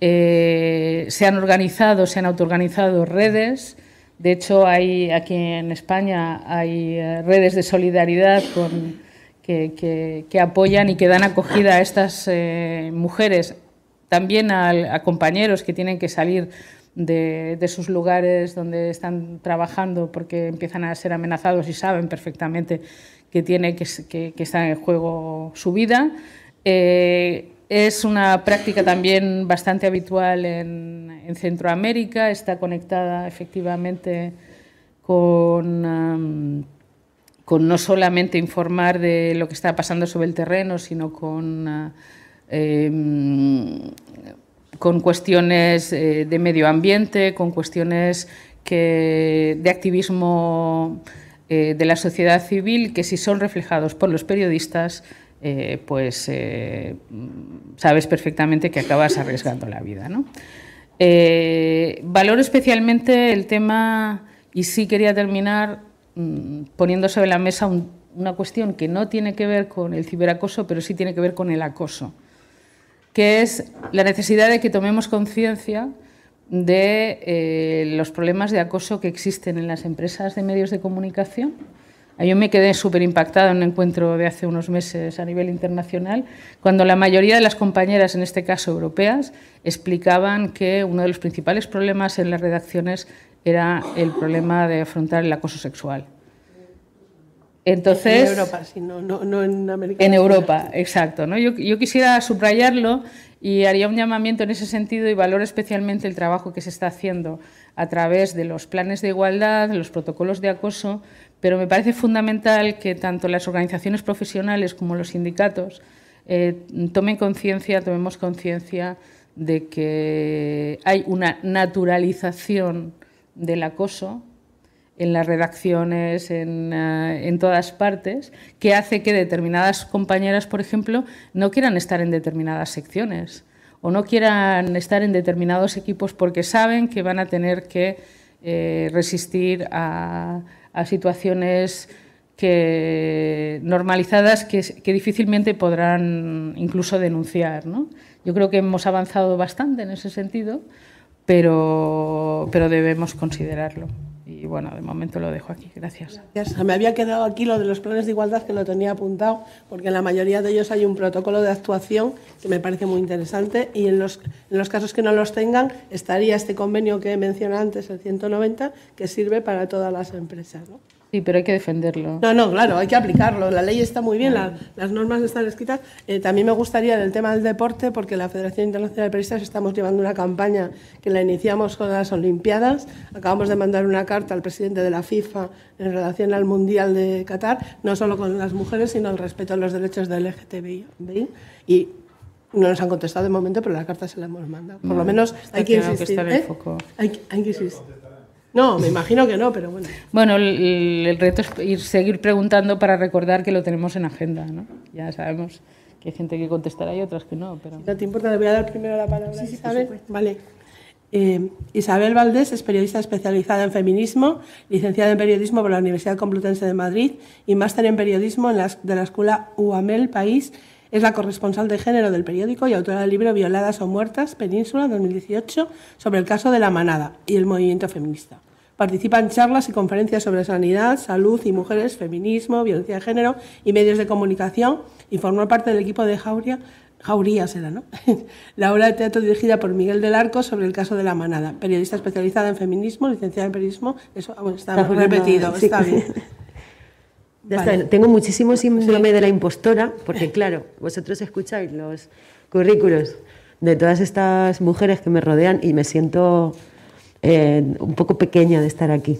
eh, se han organizado, se han autoorganizado redes. De hecho, hay aquí en España hay eh, redes de solidaridad con, que, que, apoyan y que dan acogida a estas mujeres, también a compañeros que tienen que salir de, sus lugares donde están trabajando porque empiezan a ser amenazados y saben perfectamente que tiene que, que, está en juego su vida. Eh, es una práctica también bastante habitual en, Centroamérica, está conectada efectivamente con, con, no solamente informar de lo que está pasando sobre el terreno, sino con uh, em, con cuestiones eh, de medio ambiente, con cuestiones de activismo eh, de la sociedad civil que si son reflejados por los periodistas, eh, pues sabes perfectamente que acabas arriesgando la vida. ¿no? valoro especialmente el tema, y sí quería terminar mm, poniendo sobre la mesa una cuestión que no tiene que ver con el ciberacoso, pero sí tiene que ver con el acoso, que es la necesidad de que tomemos conciencia de eh, los problemas de acoso que existen en las empresas de medios de comunicación. Yo me quedé súper impactada en un encuentro de hace unos meses a nivel internacional, cuando la mayoría de las compañeras, en este caso europeas, explicaban que uno de los principales problemas en las redacciones era el problema de afrontar el acoso sexual. Entonces, en Europa, sí, no, no, en América. En Europa, exacto. ¿no? Yo, yo, quisiera subrayarlo y haría un llamamiento en ese sentido y valoro especialmente el trabajo que se está haciendo a través de los planes de igualdad, los protocolos de acoso, pero me parece fundamental que tanto las organizaciones profesionales como los sindicatos eh, tomen conciencia, tomemos conciencia de que hay una naturalización del acoso en las redacciones, en, eh, en, todas partes, que hace que determinadas compañeras, por ejemplo, no quieran estar en determinadas secciones o no quieran estar en determinados equipos porque saben que van a tener que eh, resistir a, situaciones que, normalizadas que, que, difícilmente podrán incluso denunciar. ¿no? Yo creo que hemos avanzado bastante en ese sentido, pero, pero debemos considerarlo. Y bueno, de momento lo dejo aquí. Gracias. Me había quedado aquí lo de los planes de igualdad que lo tenía apuntado, porque en la mayoría de ellos hay un protocolo de actuación que me parece muy interesante y en los, en los casos que no los tengan estaría este convenio que mencioné antes, el 190, que sirve para todas las empresas. Sí, pero hay que defenderlo. No, no, claro, hay que aplicarlo. La ley está muy bien, las normas están escritas. Eh, también me gustaría en el tema del deporte, porque la Federación Internacional de Periodistas estamos llevando una campaña que la iniciamos con las Olimpiadas. Acabamos de mandar una carta al presidente de la FIFA en relación al Mundial de Qatar, no solo con las mujeres, sino el respeto a los derechos del LGTBI. Y no nos han contestado de momento, pero la carta se la hemos mandado. Por lo menos hay que insistir. Que ¿eh? hay, hay que insistir. No, me imagino que no, pero bueno. Bueno, el, reto es ir, seguir preguntando para recordar que lo tenemos en agenda, ¿no? Ya sabemos que hay gente que contestará y otras que no, pero... No te importa, le voy a dar primero la palabra sí, Isabel. Vale. Eh, Isabel Valdés es periodista especializada en feminismo, licenciada en periodismo por la Universidad Complutense de Madrid y máster en periodismo en la, de la Escuela UAMEL País. Es la corresponsal de género del periódico y autora del libro Violadas o Muertas, Península, 2018, sobre el caso de la manada y el movimiento feminista. Participa en charlas y conferencias sobre sanidad, salud y mujeres, feminismo, violencia de género y medios de comunicación y formó parte del equipo de Jauría, Jauría será, ¿no? la obra de teatro dirigida por Miguel del Arco sobre el caso de la manada. Periodista especializada en feminismo, licenciada en periodismo. Eso está, repetido, está bien. Tengo muchísimo síndrome de la impostora, porque claro, vosotros escucháis los currículos de todas estas mujeres que me rodean y me siento eh, un poco pequeña de estar aquí.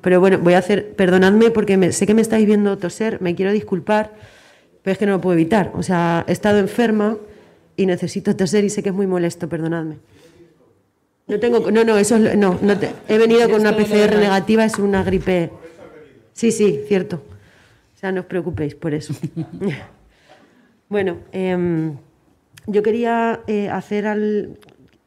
Pero bueno, voy a hacer, perdonadme porque sé que me estáis viendo toser, me quiero disculpar, pero es que no lo puedo evitar. O sea, he estado enferma y necesito toser y sé que es muy molesto, perdonadme. No tengo, no, no, eso no, no he venido con una PCR negativa, es una gripe. Sí, sí, cierto. O sea, no os preocupéis por eso. bueno, em, yo quería eh, hacer al,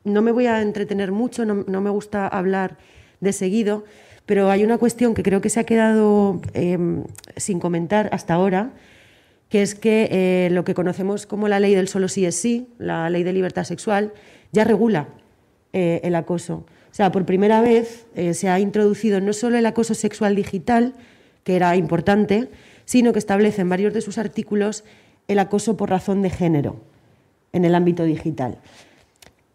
no me voy a entretener mucho, no, me gusta hablar de seguido, pero hay una cuestión que creo que se ha quedado em, sin comentar hasta ahora, que es que eh, lo que conocemos como la ley del solo sí es sí, la ley de libertad sexual, ya regula eh, el acoso. O sea, por primera vez eh, se ha introducido no solo el acoso sexual digital, que era importante, sino que establece en varios de sus artículos el acoso por razón de género en el ámbito digital.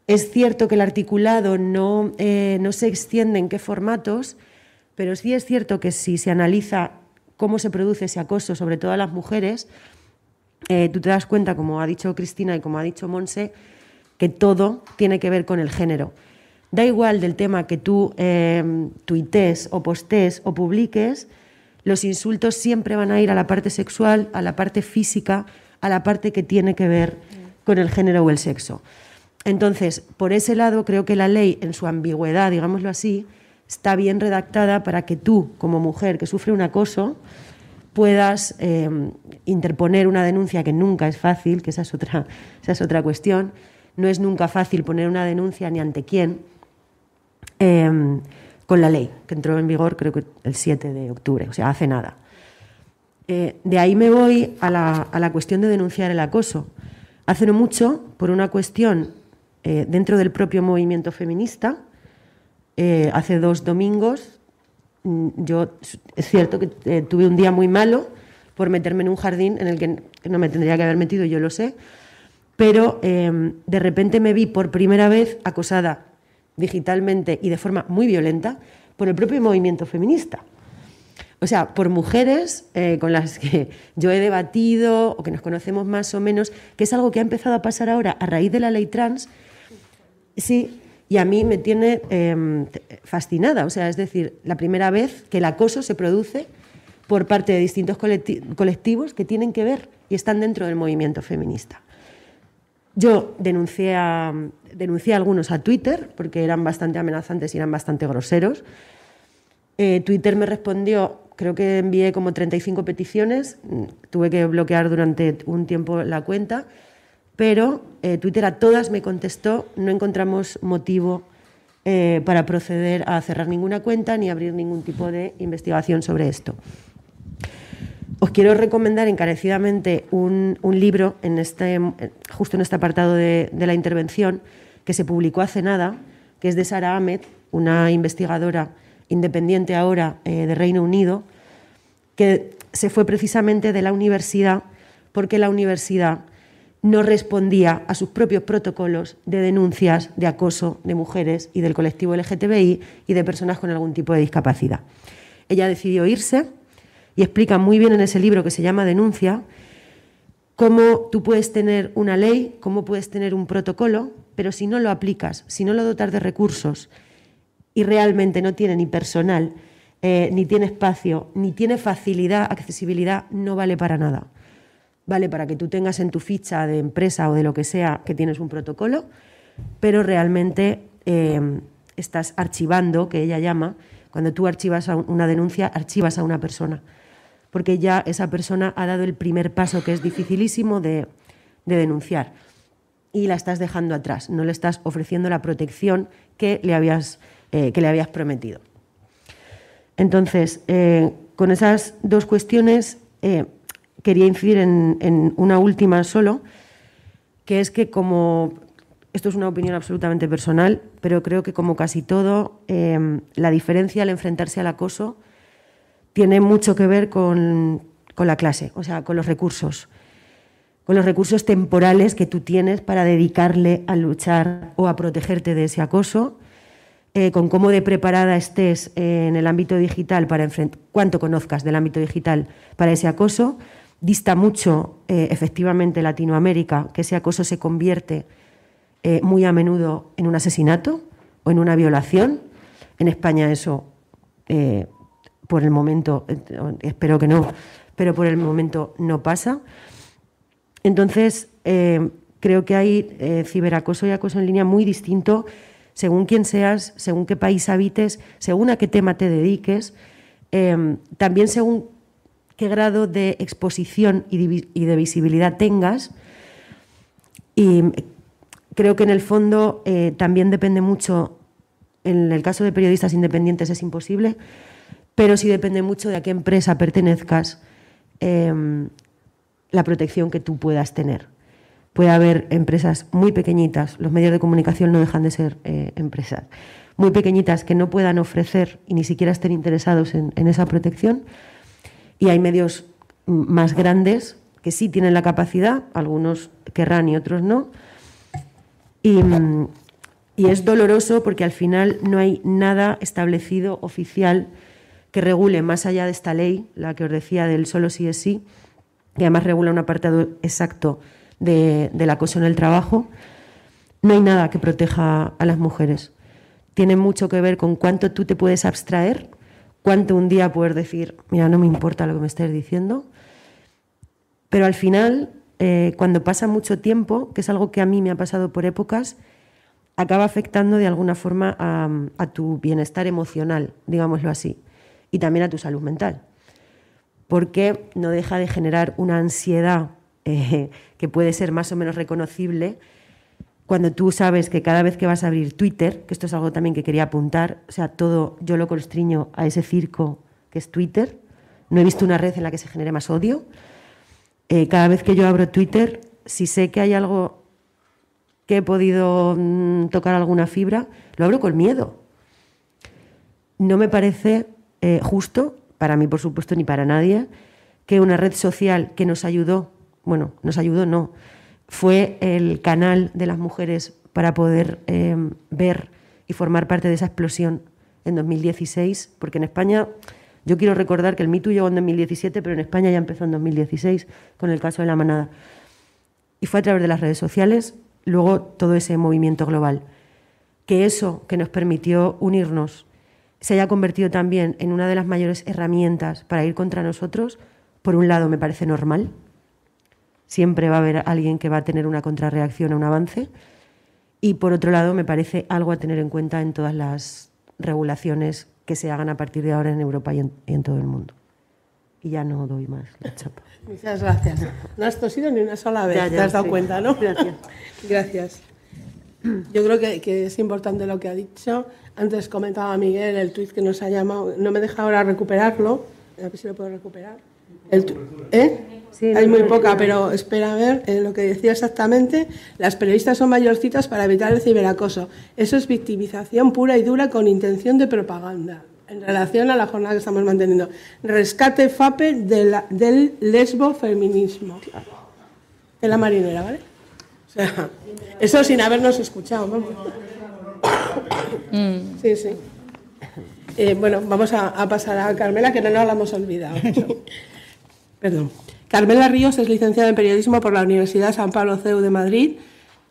Es cierto que el articulado no, eh, no se extiende en qué formatos, pero sí es cierto que si se analiza cómo se produce ese acoso, sobre todo a las mujeres, eh, tú te das cuenta, como ha dicho Cristina y como ha dicho Monse, que todo tiene que ver con el género. Da igual del tema que tú eh, tuites o postes o publiques, los insultos siempre van a ir a la parte sexual, a la parte física, a la parte que tiene que ver con el género o el sexo. Entonces, por ese lado, creo que la ley, en su ambigüedad, digámoslo así, está bien redactada para que tú, como mujer que sufre un acoso, puedas eh, interponer una denuncia que nunca es fácil, que esa es, otra, esa es otra cuestión. No es nunca fácil poner una denuncia ni ante quién eh, con la ley, que entró en vigor creo que el 7 de octubre, o sea, hace nada. Eh, de ahí me voy a la, a la, cuestión de denunciar el acoso. Hace no mucho, por una cuestión dentro del propio movimiento feminista, hace dos domingos Mm, yo es cierto que eh, tuve un día muy malo por meterme en un jardín en el que no me tendría que haber metido, yo lo sé, pero em, de repente me vi por primera vez acosada digitalmente y de forma muy violenta por el propio movimiento feminista. O sea, por mujeres eh, con las que yo he debatido o que nos conocemos más o menos, que es algo que ha empezado a pasar ahora a raíz de la ley trans. Sí, y a mí me tiene em, fascinada. O sea, es decir, la primera vez que el acoso se produce por parte de distintos colectivos que tienen que ver y están dentro del movimiento feminista. Yo denuncié a, denuncié algunos a Twitter porque eran bastante amenazantes y eran bastante groseros. Eh, Twitter me respondió, creo que envié como 35 peticiones, tuve que bloquear durante un tiempo la cuenta pero eh, Twitter a todas me contestó, no encontramos motivo eh, para proceder a cerrar ninguna cuenta ni abrir ningún tipo de investigación sobre esto. Os quiero recomendar encarecidamente un, libro en este, justo en este apartado de, la intervención que se publicó hace nada, que es de Sara Ahmed, una investigadora independiente ahora eh, de Reino Unido, que se fue precisamente de la universidad porque la universidad no respondía a sus propios protocolos de denuncias de acoso de mujeres y del colectivo LGTBI y de personas con algún tipo de discapacidad. Ella decidió irse y explica muy bien en ese libro que se llama Denuncia cómo tú puedes tener una ley, cómo puedes tener un protocolo, pero si no lo aplicas, si no lo dotas de recursos y realmente no tiene ni personal, eh, ni tiene espacio, ni tiene facilidad, accesibilidad, no vale para nada. ¿Vale? Para que tú tengas en tu ficha de empresa o de lo que sea que tienes un protocolo, pero realmente em, estás archivando, que ella llama, cuando tú archivas una denuncia, archivas a una persona, porque ya esa persona ha dado el primer paso, que es dificilísimo de, denunciar, y la estás dejando atrás, no le estás ofreciendo la protección que le habías, eh, que le habías prometido. Entonces, eh, con esas dos cuestiones, eh, quería incidir en, una última solo, que es que como, esto es una opinión absolutamente personal, pero creo que como casi todo, em, la diferencia al enfrentarse al acoso tiene mucho que ver con, la clase, o sea, con los recursos, con los recursos temporales que tú tienes para dedicarle a luchar o a protegerte de ese acoso, eh, con cómo de preparada estés en el ámbito digital para enfrentar, cuánto conozcas del ámbito digital para ese acoso, dista mucho eh, efectivamente Latinoamérica, que ese acoso se convierte eh, muy a menudo en un asesinato o en una violación. En España eso, eh, por el momento, espero que no, pero por el momento no pasa. Entonces, creo que hay ciberacoso y acoso en línea muy distinto según quién seas, según qué país habites, según a qué tema te dediques, también según qué grado de exposición y de visibilidad tengas. Y creo que en el fondo eh, también depende mucho, en el caso de periodistas independientes es imposible, pero sí depende mucho de a qué empresa pertenezcas em, la protección que tú puedas tener. Puede haber empresas muy pequeñitas, los medios de comunicación no dejan de ser eh, empresas, muy pequeñitas que no puedan ofrecer y ni siquiera estén interesados en esa protección y hay medios más grandes que sí tienen la capacidad, algunos querrán y otros no. Y, es doloroso porque al final no hay nada establecido oficial que regule más allá de esta ley, la que os decía del solo sí es sí, que además regula un apartado exacto de, del acoso en el trabajo. No hay nada que proteja a las mujeres. Tiene mucho que ver con cuánto tú te puedes abstraer cuánto un día poder decir, mira, no me importa lo que me estés diciendo. Pero al final, eh, cuando pasa mucho tiempo, que es algo que a mí me ha pasado por épocas, acaba afectando de alguna forma a, tu bienestar emocional, digámoslo así, y también a tu salud mental, porque no deja de generar una ansiedad eh, que puede ser más o menos reconocible cuando tú sabes que cada vez que vas a abrir Twitter, que esto es algo también que quería apuntar, o sea, todo yo lo constriño a ese circo que es Twitter, no he visto una red en la que se genere más odio. Eh, cada vez que yo abro Twitter, si sé que hay algo que he podido mm, tocar alguna fibra, lo abro con miedo. No me parece eh, justo, para mí por supuesto ni para nadie, que una red social que nos ayudó, bueno, nos ayudó no, fue el canal de las mujeres para poder eh, ver y formar parte de esa explosión en 2016, porque en España yo quiero recordar que el MeToo llegó en 2017, pero en España ya empezó en 2016 con el caso de la manada. Y fue a través de las redes sociales, luego todo ese movimiento global. Que eso que nos permitió unirnos se haya convertido también en una de las mayores herramientas para ir contra nosotros, por un lado me parece normal. Siempre va a haber alguien que va a tener una contrarreacción a un avance. Y por otro lado me parece algo a tener en cuenta en todas las regulaciones que se hagan a partir de ahora en Europa y en, todo el mundo. Y ya no doy más la chapa. Muchas gracias. No has tosido ni una sola vez, te has dado cuenta, ¿no? Gracias. gracias. Yo creo que, que, es importante lo que ha dicho. Antes comentaba Miguel el tuit que nos ha llamado. No me deja ahora recuperarlo. A ver si lo puedo recuperar. El ¿Eh? Hay muy poca, pero espera a ver eh, lo que decía exactamente. Las periodistas son mayorcitas para evitar el ciberacoso. Eso es victimización pura y dura con intención de propaganda. En relación a la jornada que estamos manteniendo. Rescate FAPE del lesbo feminismo. De la marinera, ¿vale? O sea, eso sin habernos escuchado. Mm. Sí, sí. Eh, bueno, vamos a, a, pasar a Carmela, que no nos la hemos olvidado. Perdón. Carmela Ríos es licenciada en periodismo por la Universidad San Pablo CEU de Madrid.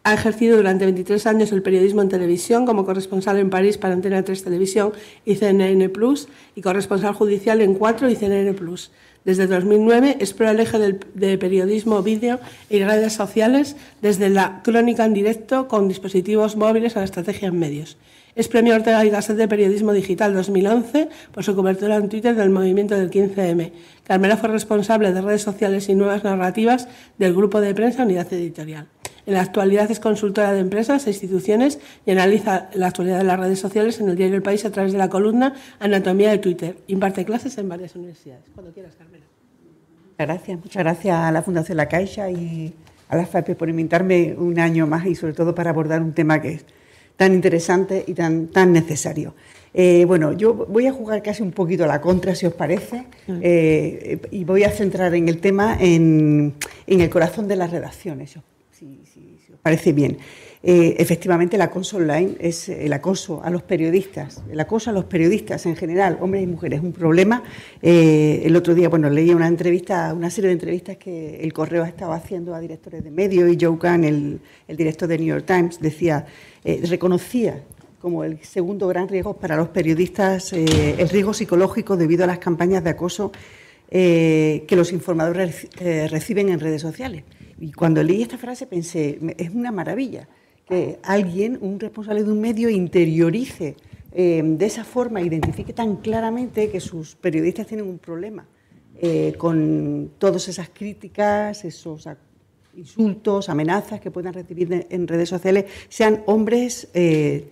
Ha ejercido durante 23 años el periodismo en televisión como corresponsal en París para Antena 3 Televisión y CNN Plus y corresponsal judicial en 4 y CNN Plus. Desde 2009 explora el eje del, de periodismo, vídeo y redes sociales desde la crónica en directo con dispositivos móviles a la estrategia en medios. Es premio Ortega y Gasset de Periodismo Digital 2011 por su cobertura en Twitter del movimiento del 15M. Carmela fue responsable de redes sociales y nuevas narrativas del grupo de prensa Unidad Editorial. En la actualidad es consultora de empresas e instituciones y analiza la actualidad de las redes sociales en el diario El País a través de la columna Anatomía de Twitter. Imparte clases en varias universidades. Cuando quieras, Carmela. Muchas gracias. Muchas gracias a la Fundación La Caixa y a la FAPE por invitarme un año más y sobre todo para abordar un tema que es tan interesante y tan, tan necesario. Eh, bueno, yo voy a jugar casi un poquito a la contra, si os parece, eh, y voy a centrar en el tema en, el corazón de las redacciones, si, os parece bien. Eh, efectivamente, el acoso online es el acoso a los periodistas, el acoso a los periodistas en general, hombres y mujeres, es un problema. el otro día, bueno, leí una entrevista, una serie de entrevistas que el correo estaba haciendo a directores de medios y Joe Kahn, el, el director de New York Times, decía eh, reconocía como el segundo gran riesgo para los periodistas eh, el riesgo psicológico debido a las campañas de acoso eh, que los informadores reciben en redes sociales. Y cuando leí esta frase pensé, es una maravilla que alguien, un responsable de un medio, interiorice de esa forma, identifique tan claramente que sus periodistas tienen un problema con todas esas críticas, esos insultos, amenazas que puedan recibir en redes sociales, sean hombres, eh,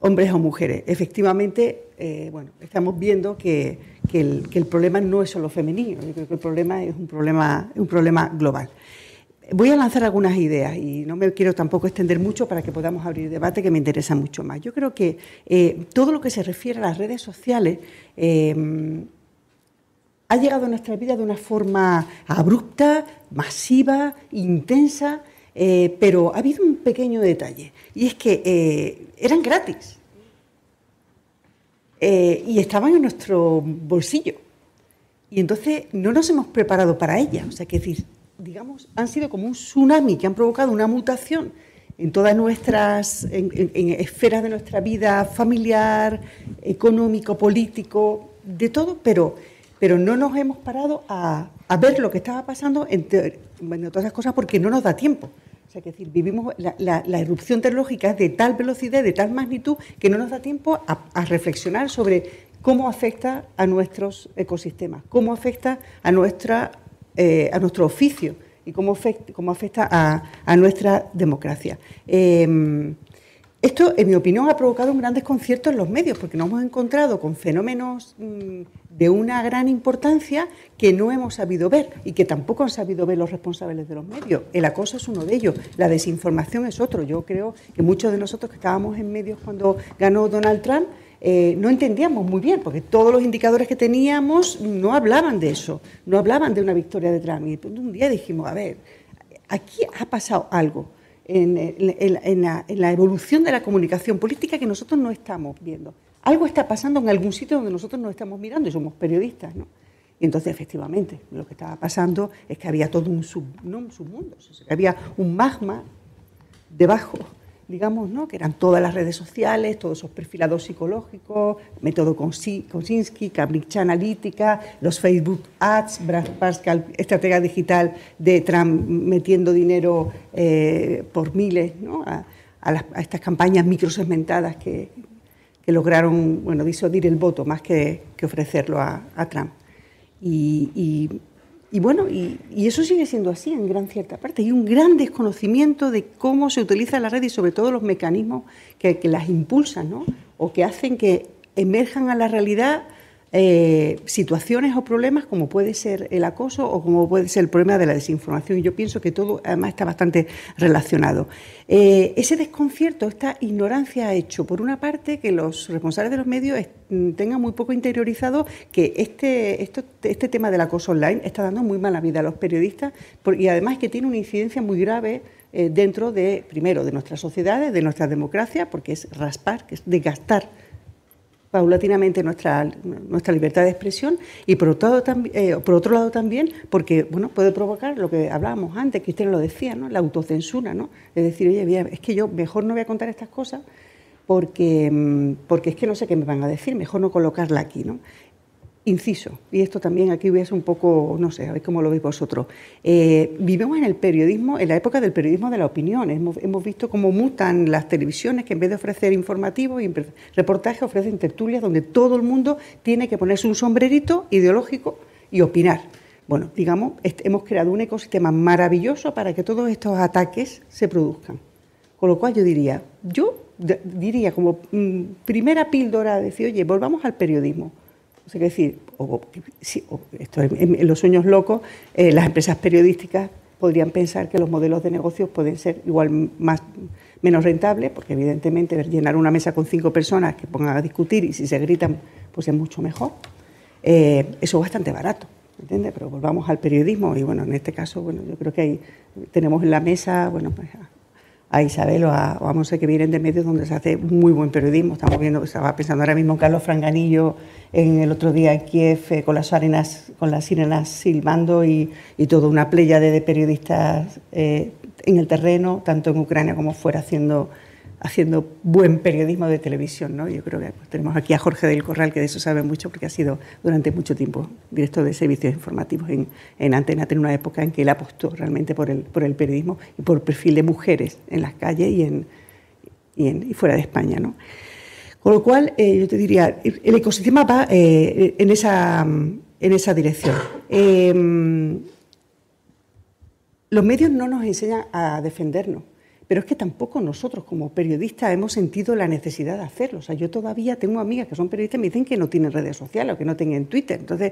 hombres o mujeres. Efectivamente, eh, bueno, estamos viendo que, el, problema no es solo femenino, yo creo que el problema es un problema, global. Voy a lanzar algunas ideas y no me quiero tampoco extender mucho para que podamos abrir debate que me interesa mucho más. Yo creo que eh, todo lo que se refiere a las redes sociales ha llegado a nuestra vida de una forma abrupta, masiva, intensa, eh, pero ha habido un pequeño detalle, y es que eh, eran gratis eh, y estaban en nuestro bolsillo. Y entonces no nos hemos preparado para ellas. O sea, que decir, digamos, han sido como un tsunami que han provocado una mutación en todas nuestras en esferas de nuestra vida familiar, económico, político, de todo, pero pero no nos hemos parado a, ver lo que estaba pasando, entre, otras cosas, porque no nos da tiempo. O sea, que decir, vivimos la, la, la erupción tecnológica de tal velocidad, de tal magnitud, que no nos da tiempo a, a reflexionar sobre cómo afecta a nuestros ecosistemas, cómo afecta a, nuestra, eh, a nuestro oficio y cómo afecta, cómo afecta a, a, nuestra democracia. Eh, esto, en mi opinión, ha provocado un gran desconcierto en los medios, porque nos hemos encontrado con fenómenos mmm, de una gran importancia que no hemos sabido ver y que tampoco han sabido ver los responsables de los medios. El acoso es uno de ellos, la desinformación es otro. Yo creo que muchos de nosotros que estábamos en medios cuando ganó Donald Trump, eh, no entendíamos muy bien, porque todos los indicadores que teníamos no hablaban de eso, no hablaban de una victoria de Trump. Y un día dijimos, a ver, aquí ha pasado algo en, la, evolución de la comunicación política que nosotros no estamos viendo. Algo está pasando en algún sitio donde nosotros no estamos mirando y somos periodistas, ¿no? Y entonces, efectivamente, lo que estaba pasando es que había todo un, sub, no un submundo, había un magma debajo, digamos, ¿no? que eran todas las redes sociales, todos esos perfilados psicológicos, método Kosinski, Cambridge Analytica, los Facebook Ads, Brad Pascal, estratega digital de Trump metiendo dinero eh, por miles ¿no? a, a, estas campañas microsegmentadas que, lograron bueno, disuadir el voto más que, ofrecerlo a, Trump. Y, bueno, y, eso sigue siendo así en gran cierta parte. Hay un gran desconocimiento de cómo se utiliza la red y sobre todo los mecanismos que, las impulsan. O que hacen que emerjan a la realidad eh, situaciones o problemas como puede ser el acoso o como puede ser el problema de la desinformación. Y yo pienso que todo además está bastante relacionado. Eh, ese desconcierto, esta ignorancia ha hecho, por una parte, que los responsables de los medios tengan muy poco interiorizado que este, esto, este tema del acoso online está dando muy mala vida a los periodistas y además que tiene una incidencia muy grave eh, dentro de, primero, de nuestras sociedades, de nuestra democracia, porque es raspar, que es desgastar paulatinamente nuestra, nuestra libertad de expresión y por otro, eh, por otro lado también porque bueno, puede provocar lo que hablábamos antes, que usted lo decía, ¿no? la autocensura, ¿no? es decir, oye, es que yo mejor no voy a contar estas cosas porque, porque es que no sé qué me van a decir, mejor no colocarla aquí. ¿no? Inciso, y esto también aquí ser un poco, no sé, a ver cómo lo veis vosotros. Eh, vivimos en el periodismo, en la época del periodismo de la opinión. Hemos, hemos, visto cómo mutan las televisiones que en vez de ofrecer informativos y reportajes ofrecen tertulias donde todo el mundo tiene que ponerse un sombrerito ideológico y opinar. Bueno, digamos, hemos creado un ecosistema maravilloso para que todos estos ataques se produzcan. Con lo cual yo diría, yo diría como mm, primera píldora, decir, oye, volvamos al periodismo o sea, decir, sí, o esto en, en, los sueños locos, eh, las empresas periodísticas podrían pensar que los modelos de negocios pueden ser igual más menos rentables, porque evidentemente llenar una mesa con cinco personas que pongan a discutir y si se gritan, pues es mucho mejor. Eh, eso es bastante barato, ¿entiendes? Pero volvamos al periodismo y bueno, en este caso, bueno, yo creo que ahí tenemos en la mesa, bueno, pues a Isabel o a, o a que vienen de medios donde se hace muy buen periodismo. Estamos viendo, estaba pensando ahora mismo Carlos Franganillo, en el otro día en Kiev, eh, con las arenas, con las sirenas silbando y, y toda una playa de, de periodistas eh, en el terreno, tanto en Ucrania como fuera, haciendo, haciendo buen periodismo de televisión. ¿no? Yo creo que pues, tenemos aquí a Jorge del Corral, que de eso sabe mucho, porque ha sido durante mucho tiempo director de servicios informativos en, en Antena, en una época en que él apostó realmente por el, por el periodismo y por el perfil de mujeres en las calles y, en, y, en, fuera de España. ¿no? Con lo cual, eh, yo te diría, el ecosistema va eh, en, esa, en esa dirección. Eh, los medios no nos enseñan a defendernos, pero es que tampoco nosotros como periodistas hemos sentido la necesidad de hacerlo. O sea, yo todavía tengo amigas que son periodistas y me dicen que no tienen redes sociales o que no tienen Twitter. Entonces,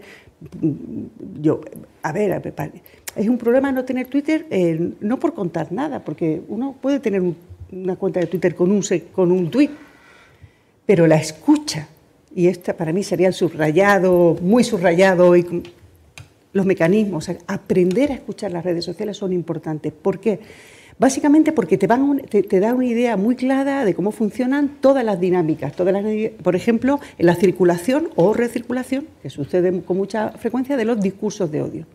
yo, a ver, es un problema no tener Twitter, eh, no por contar nada, porque uno puede tener un, una cuenta de Twitter con un, con un tweet, pero la escucha, y esta para mí sería el subrayado, muy subrayado, y los mecanismos, aprender a escuchar las redes sociales son importantes. ¿Por qué? Básicamente porque te, van, te, te da una idea muy clara de cómo funcionan todas las dinámicas. Todas las, por ejemplo, en la circulación o recirculación, que sucede con mucha frecuencia, de los discursos de odio.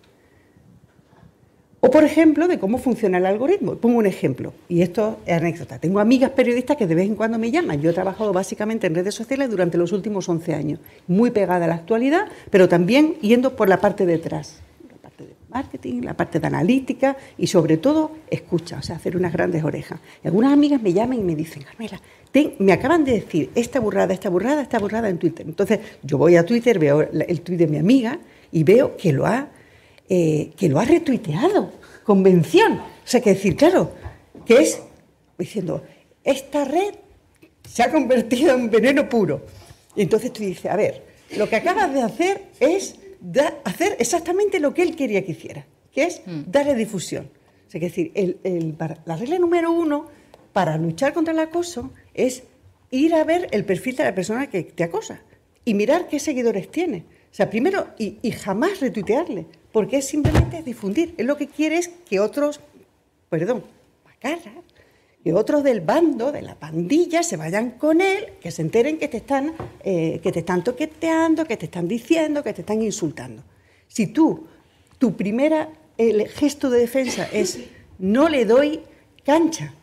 O, por ejemplo, de cómo funciona el algoritmo. Pongo un ejemplo, y esto es anécdota. Tengo amigas periodistas que de vez en cuando me llaman. Yo he trabajado básicamente en redes sociales durante los últimos 11 años, muy pegada a la actualidad, pero también yendo por la parte de atrás. La parte de, marketing, la parte de analítica y sobre todo escucha, o sea, hacer unas grandes orejas. Y algunas amigas me llaman y me dicen, Carmela, me acaban de decir esta burrada, esta burrada, esta burrada en Twitter. Entonces yo voy a Twitter, veo el tweet de mi amiga y veo que lo ha, eh, que lo ha retuiteado, convención. O sea, que decir, claro, que es diciendo, esta red se ha convertido en veneno puro. Y entonces tú dices, a ver, lo que acabas de hacer es hacer exactamente lo que él quería que hiciera, que es mm. darle difusión. es decir, la regla número uno para luchar contra el acoso es ir a ver el perfil de la persona que te acosa y mirar qué seguidores tiene. O sea, primero, y, jamás retuitearle, porque es simplemente difundir. Es lo que quiere es que otros, perdón, macarras, que otros del bando, de la pandilla, se vayan con él, que se enteren que te están, eh, que te están toqueteando, que te están diciendo, que te están insultando. Si tú, tu primera el gesto de defensa es no le doy cancha,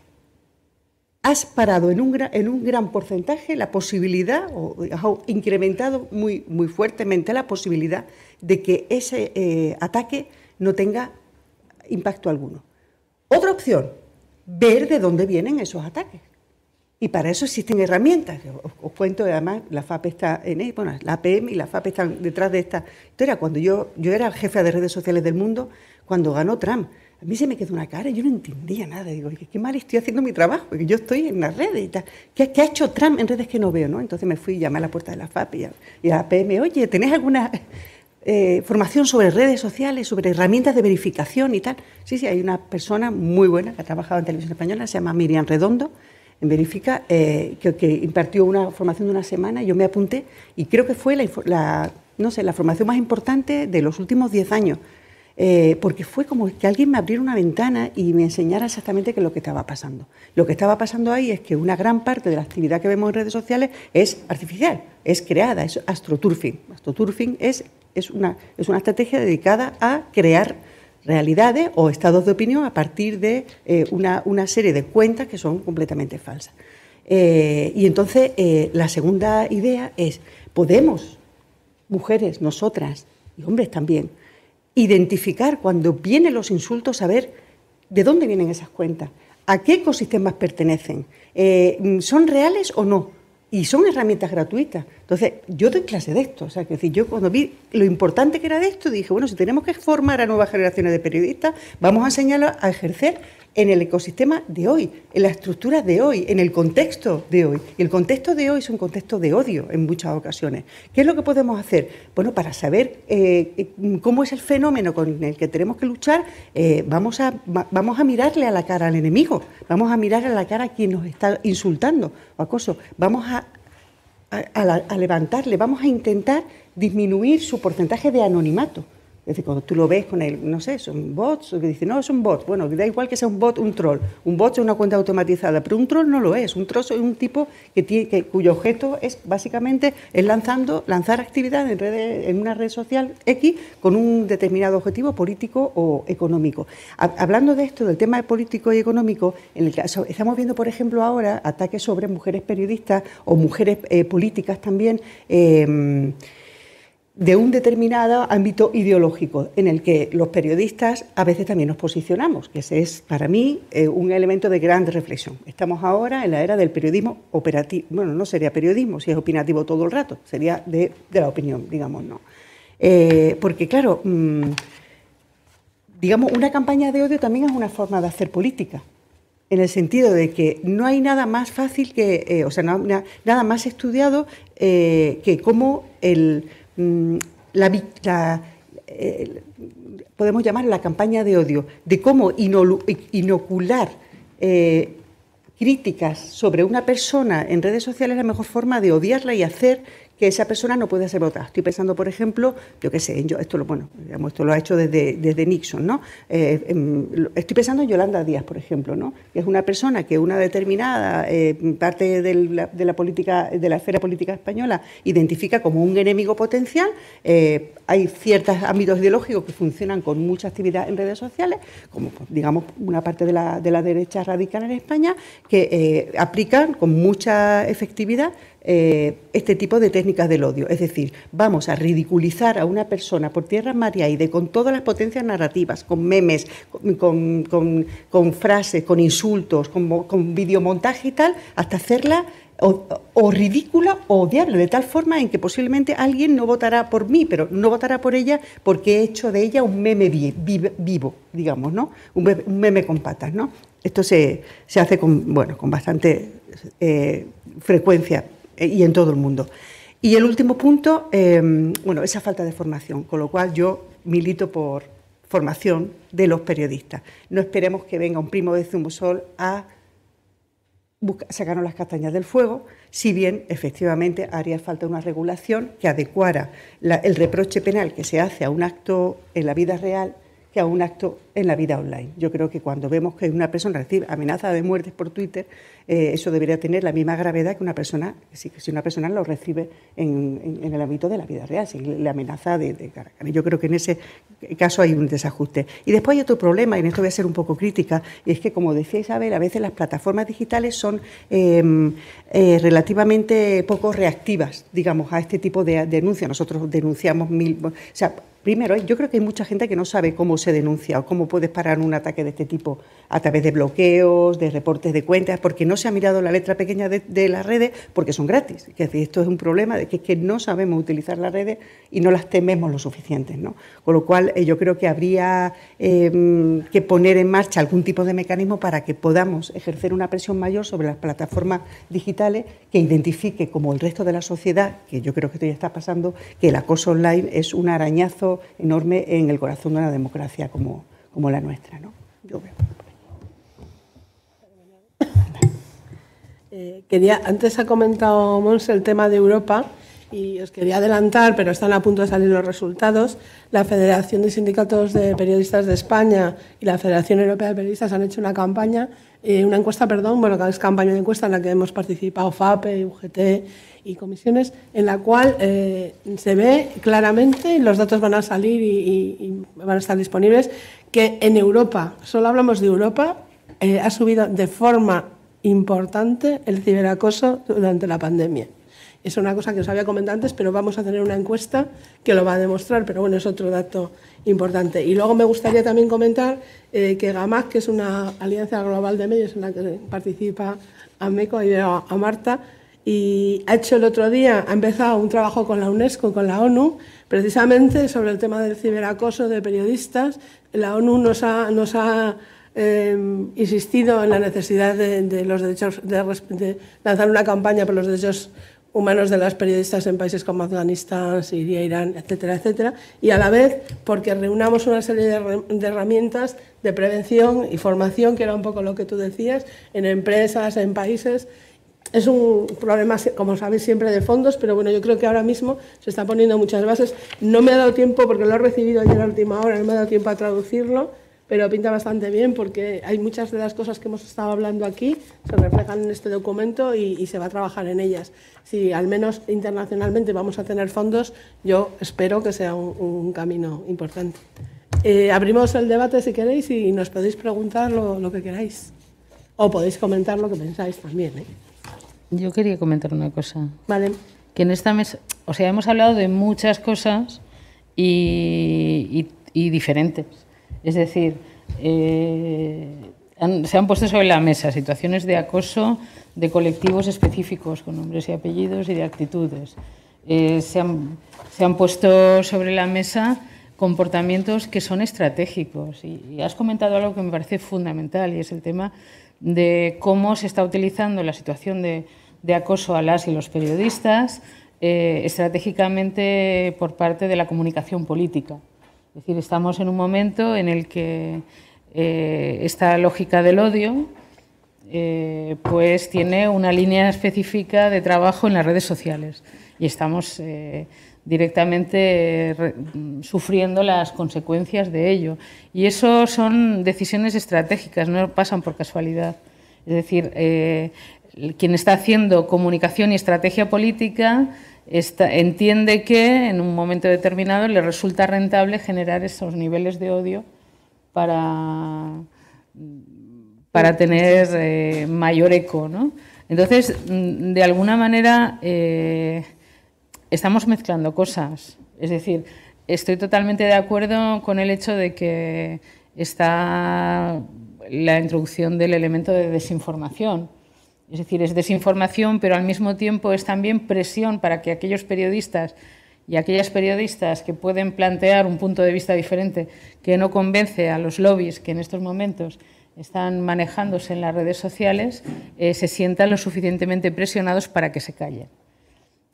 has parado en un, gran, en un gran porcentaje la posibilidad, o has incrementado muy, muy fuertemente la posibilidad de que ese eh, ataque no tenga impacto alguno. Otra opción, ver de dónde vienen esos ataques. Y para eso existen herramientas. Os, cuento, además, la FAP está en bueno, la APM y la FAP están detrás de esta historia. Cuando yo, yo era jefe de redes sociales del mundo, cuando ganó Trump, a mí se me quedó una cara y yo no entendía nada. Digo, qué mal estoy haciendo mi trabajo, porque yo estoy en las redes y tal. ¿Qué, ha hecho Trump en redes que no veo? ¿no? Entonces me fui y llamé a la puerta de la FAP y a, la APM, oye, ¿tenés alguna eh, formación sobre redes sociales, sobre herramientas de verificación y tal. Sí, sí, hay una persona muy buena que ha trabajado en televisión española, se llama Miriam Redondo, en Verifica, eh, que, impartió una formación de una semana, yo me apunté y creo que fue la, no sé, la formación más importante de los últimos 10 años. Eh, porque fue como que alguien me abriera una ventana y me enseñara exactamente qué es lo que estaba pasando. Lo que estaba pasando ahí es que una gran parte de la actividad que vemos en redes sociales es artificial, es creada, es astroturfing. Astroturfing es una, es una estrategia dedicada a crear realidades o estados de opinión a partir de eh, una, serie de cuentas que son completamente falsas. Eh, y entonces la segunda idea es, podemos, mujeres, nosotras y hombres también, identificar cuando vienen los insultos, saber de dónde vienen esas cuentas, a qué ecosistemas pertenecen, son reales o no y son herramientas gratuitas. Entonces, yo doy clase de esto. O sea, que decir, yo cuando vi lo importante que era de esto, dije, bueno, si tenemos que formar a nuevas generaciones de periodistas, vamos a enseñarlos a ejercer en el ecosistema de hoy, en la estructura de hoy, en el contexto de hoy. Y el contexto de hoy es un contexto de odio en muchas ocasiones. ¿Qué es lo que podemos hacer? Bueno, para saber eh, cómo es el fenómeno con el que tenemos que luchar, eh, vamos, a, vamos a mirarle a la cara al enemigo, vamos a mirar a la cara a quien nos está insultando o acoso, vamos a, a levantarle, vamos a intentar disminuir su porcentaje de anonimato. Es decir, cuando tú lo ves con el, no sé, son bots, o que dice, no, son bots. Bueno, da igual que sea un bot, un troll. Un bot es una cuenta automatizada, pero un troll no lo es. Un troll es un tipo que tiene, que, cuyo objeto es básicamente es lanzando, lanzar actividad en, en una red social X con un determinado objetivo político o económico. Hablando de esto, del tema político y económico, en el caso, estamos viendo, por ejemplo, ahora ataques sobre mujeres periodistas o mujeres eh, políticas también. Eh, de un determinado ámbito ideológico en el que los periodistas a veces también nos posicionamos, que ese es para mí eh, un elemento de gran reflexión. Estamos ahora en la era del periodismo operativo, bueno, no sería periodismo si es opinativo todo el rato, sería de, la opinión, digamos, ¿no? Eh, porque claro, mm, digamos, una campaña de odio también es una forma de hacer política en el sentido de que no hay nada más fácil que, eh, o sea, nada más estudiado que cómo el, Mm, la, eh, podemos llamar la campaña de odio, de cómo inocular eh, críticas sobre una persona en redes sociales es la mejor forma de odiarla y hacer que esa persona no puede ser votada. Estoy pensando, por ejemplo, yo qué sé, esto, lo, bueno, esto lo ha hecho desde, desde Nixon, ¿no? Eh, em, estoy pensando en Yolanda Díaz, por ejemplo, ¿no? que es una persona que una determinada eh, parte de la, política, de la esfera política española identifica como un enemigo potencial. Eh, hay ciertos ámbitos ideológicos que funcionan con mucha actividad en redes sociales, como digamos una parte de la, de la derecha radical en España, que aplican con mucha efectividad eh, este tipo de técnicas del odio. Es decir, vamos a ridiculizar a una persona por tierra, mar con todas las potencias narrativas, con memes, con, frases, con insultos, con, videomontaje y tal, hasta hacerla o, ridícula o odiable, de tal forma en que posiblemente alguien no votará por mí, pero no votará por ella porque he hecho de ella un meme vivo, digamos, ¿no? Un meme, con patas, ¿no? Esto se, hace con, bueno, con bastante eh, frecuencia y en todo el mundo. Y el último punto, em, bueno, esa falta de formación, con lo cual yo milito por formación de los periodistas. No esperemos que venga un primo de Zumosol a sacarnos las castañas del fuego, si bien efectivamente haría falta una regulación que adecuara el reproche penal que se hace a un acto en la vida real que a un acto en la vida online. Yo creo que cuando vemos que una persona recibe amenaza de muerte por Twitter, eh, eso debería tener la misma gravedad que una persona, si, una persona lo recibe en, el ámbito de la vida real, si le amenaza de, de Yo creo que en ese caso hay un desajuste. Y después hay otro problema, y en esto voy a ser un poco crítica, y es que, como decía Isabel, a veces las plataformas digitales son em, eh, relativamente poco reactivas, digamos, a este tipo de denuncias. Nosotros denunciamos mil... O sea, Primero, yo creo que hay mucha gente que no sabe cómo se denuncia o cómo puedes parar un ataque de este tipo a través de bloqueos, de reportes de cuentas, porque no se ha mirado la letra pequeña de, las redes porque son gratis. Decir, esto es un problema de que, es que no sabemos utilizar las redes y no las tememos lo suficiente. ¿no? Con lo cual, eh, yo creo que habría em, que poner en marcha algún tipo de mecanismo para que podamos ejercer una presión mayor sobre las plataformas digitales que identifique, como el resto de la sociedad, que yo creo que esto ya está pasando, que el acoso online es un arañazo enorme en el corazón de una democracia como, como la nuestra. ¿no? Eh, quería, antes ha comentado Mons el tema de Europa y os quería adelantar, pero están a punto de salir los resultados. La Federación de Sindicatos de Periodistas de España y la Federación Europea de Periodistas han hecho una campaña, eh, una encuesta, perdón, bueno, es campaña de encuesta en la que hemos participado FAPE, UGT y comisiones, en la cual eh, se ve claramente, los datos van a salir y, van a estar disponibles, que en Europa, solo hablamos de Europa, eh, ha subido de forma importante el ciberacoso durante la pandemia. Es una cosa que os había comentado antes, pero vamos a tener una encuesta que lo va a demostrar, pero bueno, es otro dato importante. Y luego me gustaría también comentar eh, que GAMAC, que es una alianza global de medios en la que participa AMECO y a Marta, y ha hecho el otro día, ha empezado un trabajo con la UNESCO, con la ONU, precisamente sobre el tema del ciberacoso de periodistas. La ONU nos ha, em, insistido en la necesidad de, los derechos, de, lanzar una campaña por los derechos humanos de las periodistas en países como Afganistán, Siria, Irán, etcétera, etcétera, y a la vez porque reunamos una serie de, herramientas de prevención y formación, que era un poco lo que tú decías, en empresas, en países, es un problema, como sabéis, siempre de fondos, pero bueno, yo creo que ahora mismo se están poniendo muchas bases. No me ha dado tiempo, porque lo he recibido ayer a última hora, no me ha dado tiempo a traducirlo, pero pinta bastante bien porque hay muchas de las cosas que hemos estado hablando aquí se reflejan en este documento y, se va a trabajar en ellas. Si al menos internacionalmente vamos a tener fondos, yo espero que sea un, camino importante. Eh, abrimos el debate si queréis y nos podéis preguntar lo, lo, que queráis. O podéis comentar lo que pensáis también. ¿eh? Yo quería comentar una cosa. Vale. Que en esta mesa, o sea, hemos hablado de muchas cosas y, diferentes. Es decir, eh, se han puesto sobre la mesa situaciones de acoso de colectivos específicos con nombres y apellidos y de actitudes. Eh, se, han, se, han, puesto sobre la mesa comportamientos que son estratégicos. y has comentado algo que me parece fundamental y es el tema de cómo se está utilizando la situación de, acoso a las y los periodistas eh, estratégicamente por parte de la comunicación política. Es decir, estamos en un momento en el que eh, esta lógica del odio eh, pues tiene una línea específica de trabajo en las redes sociales y estamos directamente sufriendo las consecuencias de ello. Y eso son decisiones estratégicas, no pasan por casualidad. Es decir, eh, quien está haciendo comunicación y estrategia política entiende que en un momento determinado le resulta rentable generar esos niveles de odio para, para tener eh, mayor eco. ¿no? Entonces, mm, de alguna manera, eh, estamos mezclando cosas. Es decir, estoy totalmente de acuerdo con el hecho de que está la introducción del elemento de desinformación. Es decir, es desinformación, pero al mismo tiempo es también presión para que aquellos periodistas y aquellas periodistas que pueden plantear un punto de vista diferente que no convence a los lobbies que en estos momentos están manejándose en las redes sociales, eh, se sientan lo suficientemente presionados para que se callen.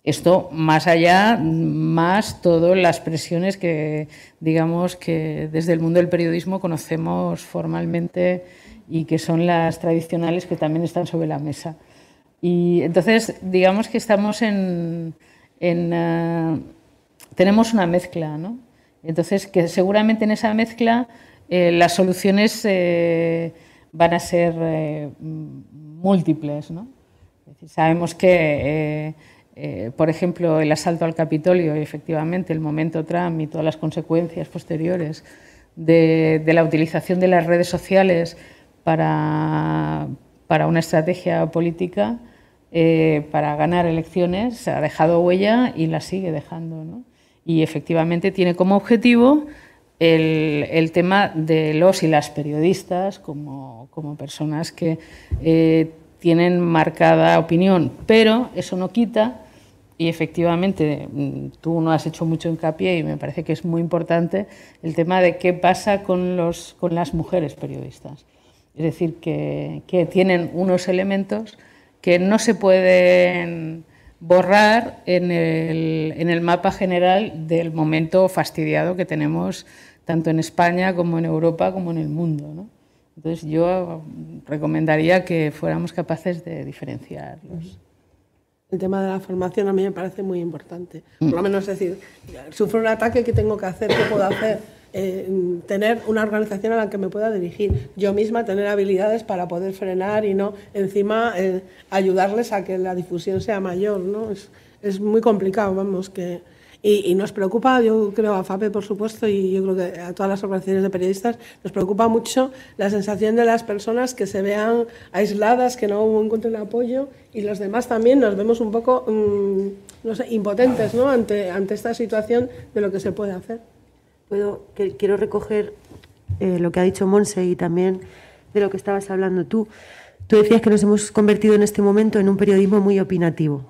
Esto más allá, más todas las presiones que, digamos, que desde el mundo del periodismo conocemos formalmente y que son las tradicionales que también están sobre la mesa. Y entonces, digamos que estamos en... Eh, tenemos una mezcla, ¿no? Entonces, que seguramente en esa mezcla eh, las soluciones eh, van a ser múltiples, ¿no? sabemos que eh, por ejemplo, el asalto al Capitolio y efectivamente el momento Trump y todas las consecuencias posteriores de, la utilización de las redes sociales para, una estrategia política, eh, para ganar elecciones, ha dejado huella y la sigue dejando. Y efectivamente tiene como objetivo el, tema de los y las periodistas como, personas que eh, tienen marcada opinión, pero eso no quita y efectivamente, mm, tú no has hecho mucho hincapié y me parece que es muy importante el tema de qué pasa con, los, con las mujeres periodistas. Es decir, que, que tienen unos elementos que no se pueden borrar en el, en el, mapa general del momento fastidiado que tenemos tanto en España como en Europa como en el mundo. ¿no? Entonces yo recomendaría que fuéramos capaces de diferenciarlos el tema de la formación a mí me parece muy importante. Por lo menos decir, sufro un ataque, ¿qué tengo que hacer? ¿Qué puedo hacer? Eh, tener una organización a la que me pueda dirigir. Yo misma tener habilidades para poder frenar y no encima eh, ayudarles a que la difusión sea mayor. ¿no? Es, es muy complicado, vamos, que y, nos preocupa, yo creo a FAPE por supuesto, y yo creo que a todas las organizaciones de periodistas, nos preocupa mucho la sensación de las personas que se vean aisladas, que no encuentren apoyo, y los demás también nos vemos un poco, mm, no sé, impotentes ¿no? ante, ante esta situación de lo que se puede hacer. Puedo, quiero recoger eh, lo que ha dicho Monse y también de lo que estabas hablando tú. Tú decías que nos hemos convertido en este momento en un periodismo muy opinativo.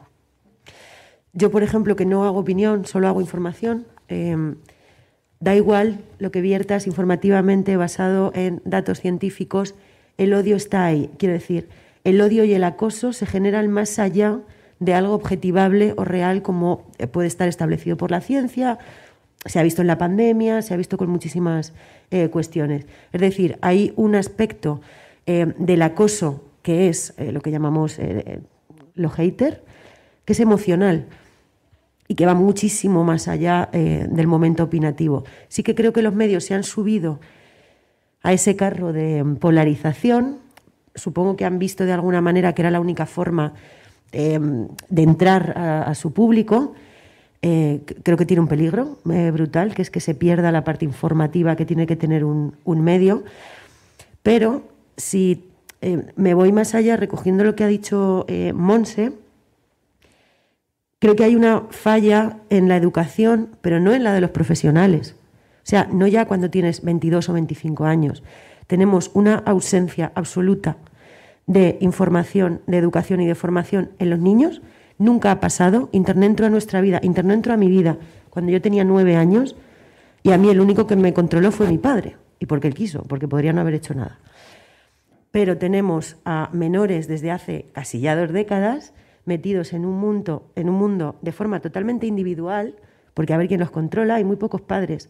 Yo, por ejemplo, que no hago opinión, solo hago información, em, da igual lo que viertas informativamente basado en datos científicos, el odio está ahí. Quiero decir, el odio y el acoso se generan más allá de algo objetivable o real como eh, puede estar establecido por la ciencia, se ha visto en la pandemia, se ha visto con muchísimas eh, cuestiones. Es decir, hay un aspecto eh, del acoso que es lo que llamamos lo hater, que es emocional y que va muchísimo más allá eh, del momento opinativo. Sí que creo que los medios se han subido a ese carro de polarización. Supongo que han visto de alguna manera que era la única forma eh, de entrar a, su público. Eh, creo que tiene un peligro brutal, que es que se pierda la parte informativa que tiene que tener un, un medio. Pero si me voy más allá, recogiendo lo que ha dicho Monse, Creo que hay una falla en la educación, pero no en la de los profesionales. O sea, no ya cuando tienes 22 o 25 años. Tenemos una ausencia absoluta de información, de educación y de formación en los niños. Nunca ha pasado. Internet entró a nuestra vida, Internet entró a mi vida cuando yo tenía nueve años y a mí el único que me controló fue mi padre. Y porque él quiso, porque podría no haber hecho nada. Pero tenemos a menores desde hace casi ya dos décadas metidos en un mundo, en un mundo de forma totalmente individual, porque a ver quién los controla, hay muy pocos padres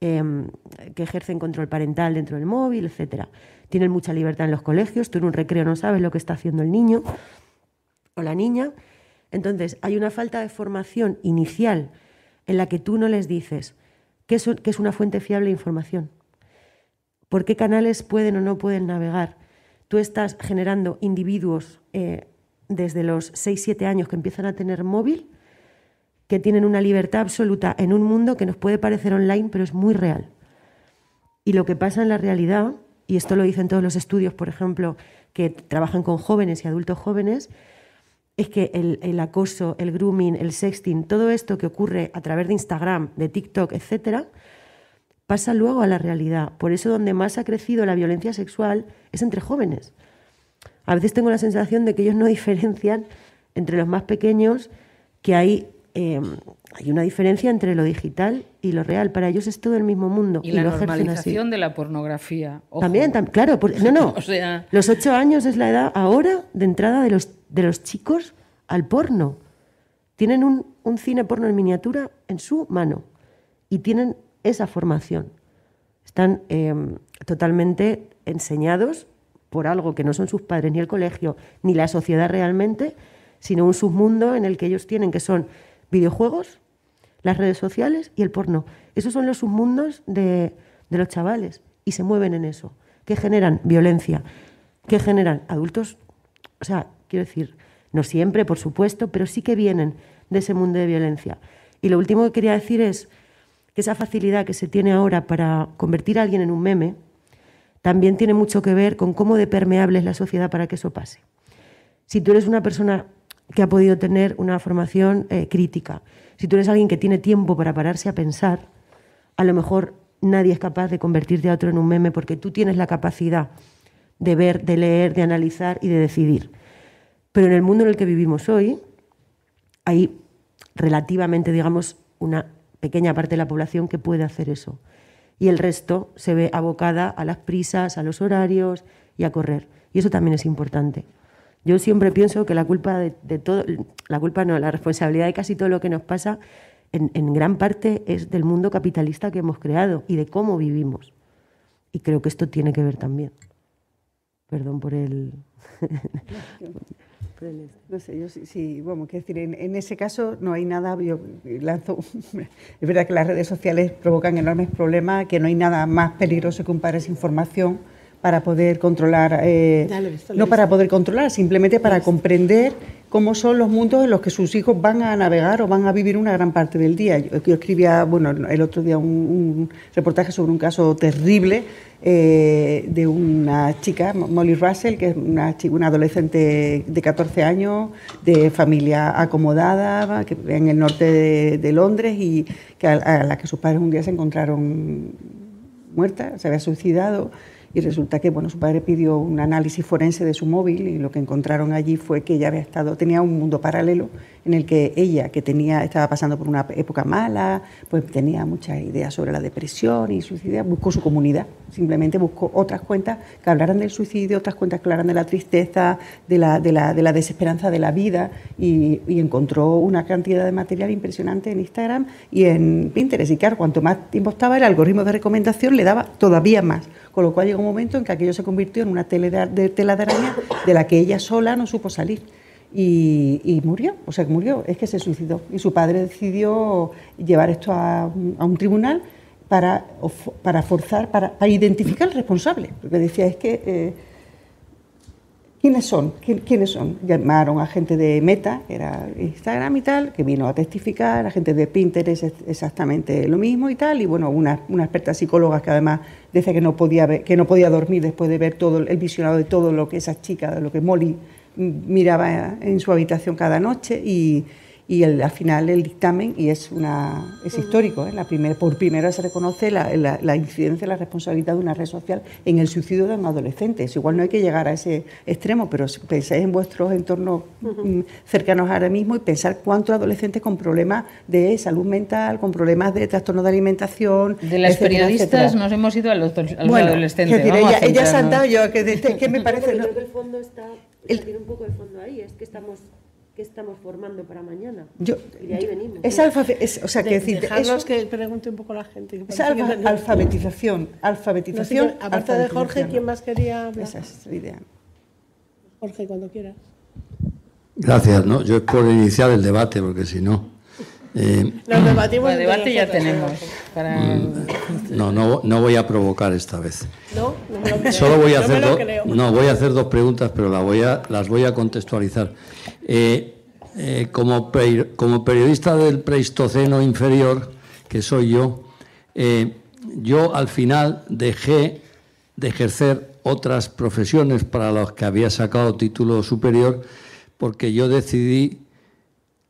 em, que ejercen control parental dentro del móvil, etcétera. Tienen mucha libertad en los colegios, tú en un recreo no sabes lo que está haciendo el niño o la niña. Entonces, hay una falta de formación inicial en la que tú no les dices qué es, una fuente fiable de información, por qué canales pueden o no pueden navegar. Tú estás generando individuos eh, desde los 6-7 años que empiezan a tener móvil, que tienen una libertad absoluta en un mundo que nos puede parecer online, pero es muy real. Y lo que pasa en la realidad, y esto lo dicen todos los estudios, por ejemplo, que trabajan con jóvenes y adultos jóvenes, es que el, el, acoso, el grooming, el sexting, todo esto que ocurre a través de Instagram, de TikTok, etcétera, pasa luego a la realidad. Por eso donde más ha crecido la violencia sexual es entre jóvenes. A veces tengo la sensación de que ellos no diferencian entre los más pequeños que hay, eh, hay una diferencia entre lo digital y lo real. Para ellos es todo el mismo mundo. Y, y la lo ejercen así. normalización de la pornografía. Ojo. También, tam- claro, por- no, no. O sea- Los ocho años es la edad ahora de entrada de los, de los chicos al porno. Tienen un, un cine porno en miniatura en su mano y tienen esa formación. Están eh, totalmente enseñados por algo que no son sus padres, ni el colegio, ni la sociedad realmente, sino un submundo en el que ellos tienen, que son videojuegos, las redes sociales y el porno. Esos son los submundos de, de los chavales y se mueven en eso, que generan violencia, que generan adultos, o sea, quiero decir, no siempre, por supuesto, pero sí que vienen de ese mundo de violencia. Y lo último que quería decir es que esa facilidad que se tiene ahora para convertir a alguien en un meme también tiene mucho que ver con cómo de permeable es la sociedad para que eso pase. Si tú eres una persona que ha podido tener una formación eh, crítica, si tú eres alguien que tiene tiempo para pararse a pensar, a lo mejor nadie es capaz de convertirte a otro en un meme porque tú tienes la capacidad de ver, de leer, de analizar y de decidir. Pero en el mundo en el que vivimos hoy, hay relativamente, digamos, una pequeña parte de la población que puede hacer eso. Y el resto se ve abocada a las prisas, a los horarios y a correr. Y eso también es importante. Yo siempre pienso que la culpa de, de todo, la culpa no, la responsabilidad de casi todo lo que nos pasa, en, en gran parte es del mundo capitalista que hemos creado y de cómo vivimos. Y creo que esto tiene que ver también. Perdón por el. el- No sé, yo sí, sí, vamos, quiero decir, en, ese caso no hay nada, yo lanzo, es verdad que las redes sociales provocan enormes problemas, que no hay nada más peligroso que un padre sin información para poder controlar, eh, no para poder controlar, simplemente para comprender cómo son los mundos en los que sus hijos van a navegar o van a vivir una gran parte del día. Yo, yo escribía, bueno, el otro día un, un reportaje sobre un caso terrible eh, de una chica, Molly Russell, que es una, chica, una adolescente de 14 años, de familia acomodada, que en el norte de, de Londres y que a, a la que sus padres un día se encontraron muerta, se había suicidado y resulta que bueno, su padre pidió un análisis forense de su móvil y lo que encontraron allí fue que ella había estado, tenía un mundo paralelo en el que ella, que tenía, estaba pasando por una época mala, pues tenía muchas ideas sobre la depresión y suicidio, buscó su comunidad, simplemente buscó otras cuentas que hablaran del suicidio, otras cuentas que hablaran de la tristeza, de la, de la, de la desesperanza de la vida y, encontró una cantidad de material impresionante en Instagram y en Pinterest. Y claro, cuanto más tiempo estaba, el algoritmo de recomendación le daba todavía más. Con lo cual llegó un momento en que aquello se convirtió en una tela de araña de la que ella sola no supo salir. Y, murió, o sea, murió, es que se suicidó. Y su padre decidió llevar esto a, a un tribunal para, para forzar, para, para identificar al responsable. Porque decía, es que eh, ¿Quiénes son? ¿Qui- ¿Quiénes son? Llamaron a gente de Meta, que era Instagram y tal, que vino a testificar, a gente de Pinterest es- exactamente lo mismo y tal, y bueno, una, una experta psicóloga que además decía que no podía ver- que no podía dormir después de ver todo el visionado de todo lo que esa chica, de lo que Molly miraba en su habitación cada noche y, y el- al final el dictamen, y es, una, es histórico, ¿eh? la primer, por primera vez se reconoce la, la- la incidencia, la responsabilidad de una red social en el suicidio de un adolescente. Es igual no hay que llegar a ese extremo, pero pensáis en vuestros entornos mm, cercanos ahora mismo y pensar cuántos adolescentes con problemas de salud mental, con problemas de trastorno de alimentación. De las etcétera, periodistas etcétera. nos hemos ido a los, a los Bueno, adolescentes. decir, ella, ha yo, que, de- que me parece... Pero no- creo que el fondo está, El- tiene un poco de fondo ahí, es que estamos, que estamos formando para mañana. yo- y de ahí venimos. es alfabe- es- o sea, que De- decir, dejarnos eso- que pregunte un poco la gente. Es parece que alfa- no- alfabetización, No sé alfabetización. aparte de Jorge, alfabetización. ¿quién más quería hablar? Esa es la idea. Jorge, cuando quieras. Gracias, ¿no? Yo es por iniciar el debate, porque si no. Eh, Nos debatimos debate ya tenemos. Para... no, no, no voy a provocar esta vez. No, no me lo creo. Solo voy a No me hacer lo dos. creo. No, voy a hacer dos preguntas, pero las voy a, las voy a contextualizar. Eh, eh, como, pre- como periodista del Pleistoceno inferior, que soy yo, eh, yo al final dejé de ejercer otras profesiones para las que había sacado título superior, porque yo decidí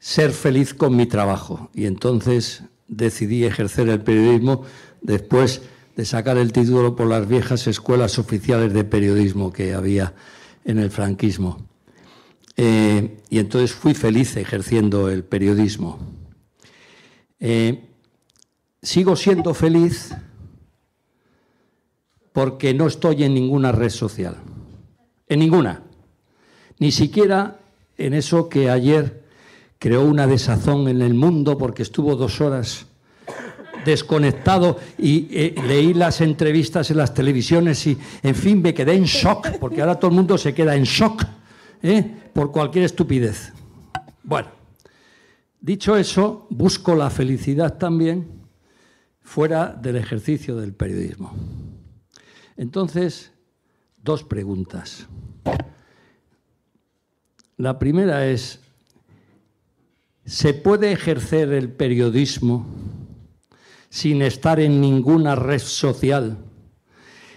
ser feliz con mi trabajo y entonces decidí ejercer el periodismo después de sacar el título por las viejas escuelas oficiales de periodismo que había en el franquismo. Eh, y entonces fui feliz ejerciendo el periodismo. Eh, sigo siendo feliz porque no estoy en ninguna red social, en ninguna, ni siquiera en eso que ayer creó una desazón en el mundo porque estuvo dos horas desconectado y eh, leí las entrevistas en las televisiones y, en fin, me quedé en shock, porque ahora todo el mundo se queda en shock ¿eh? por cualquier estupidez. Bueno, dicho eso, busco la felicidad también fuera del ejercicio del periodismo. Entonces, dos preguntas. La primera es, ¿se puede ejercer el periodismo sin estar en ninguna red social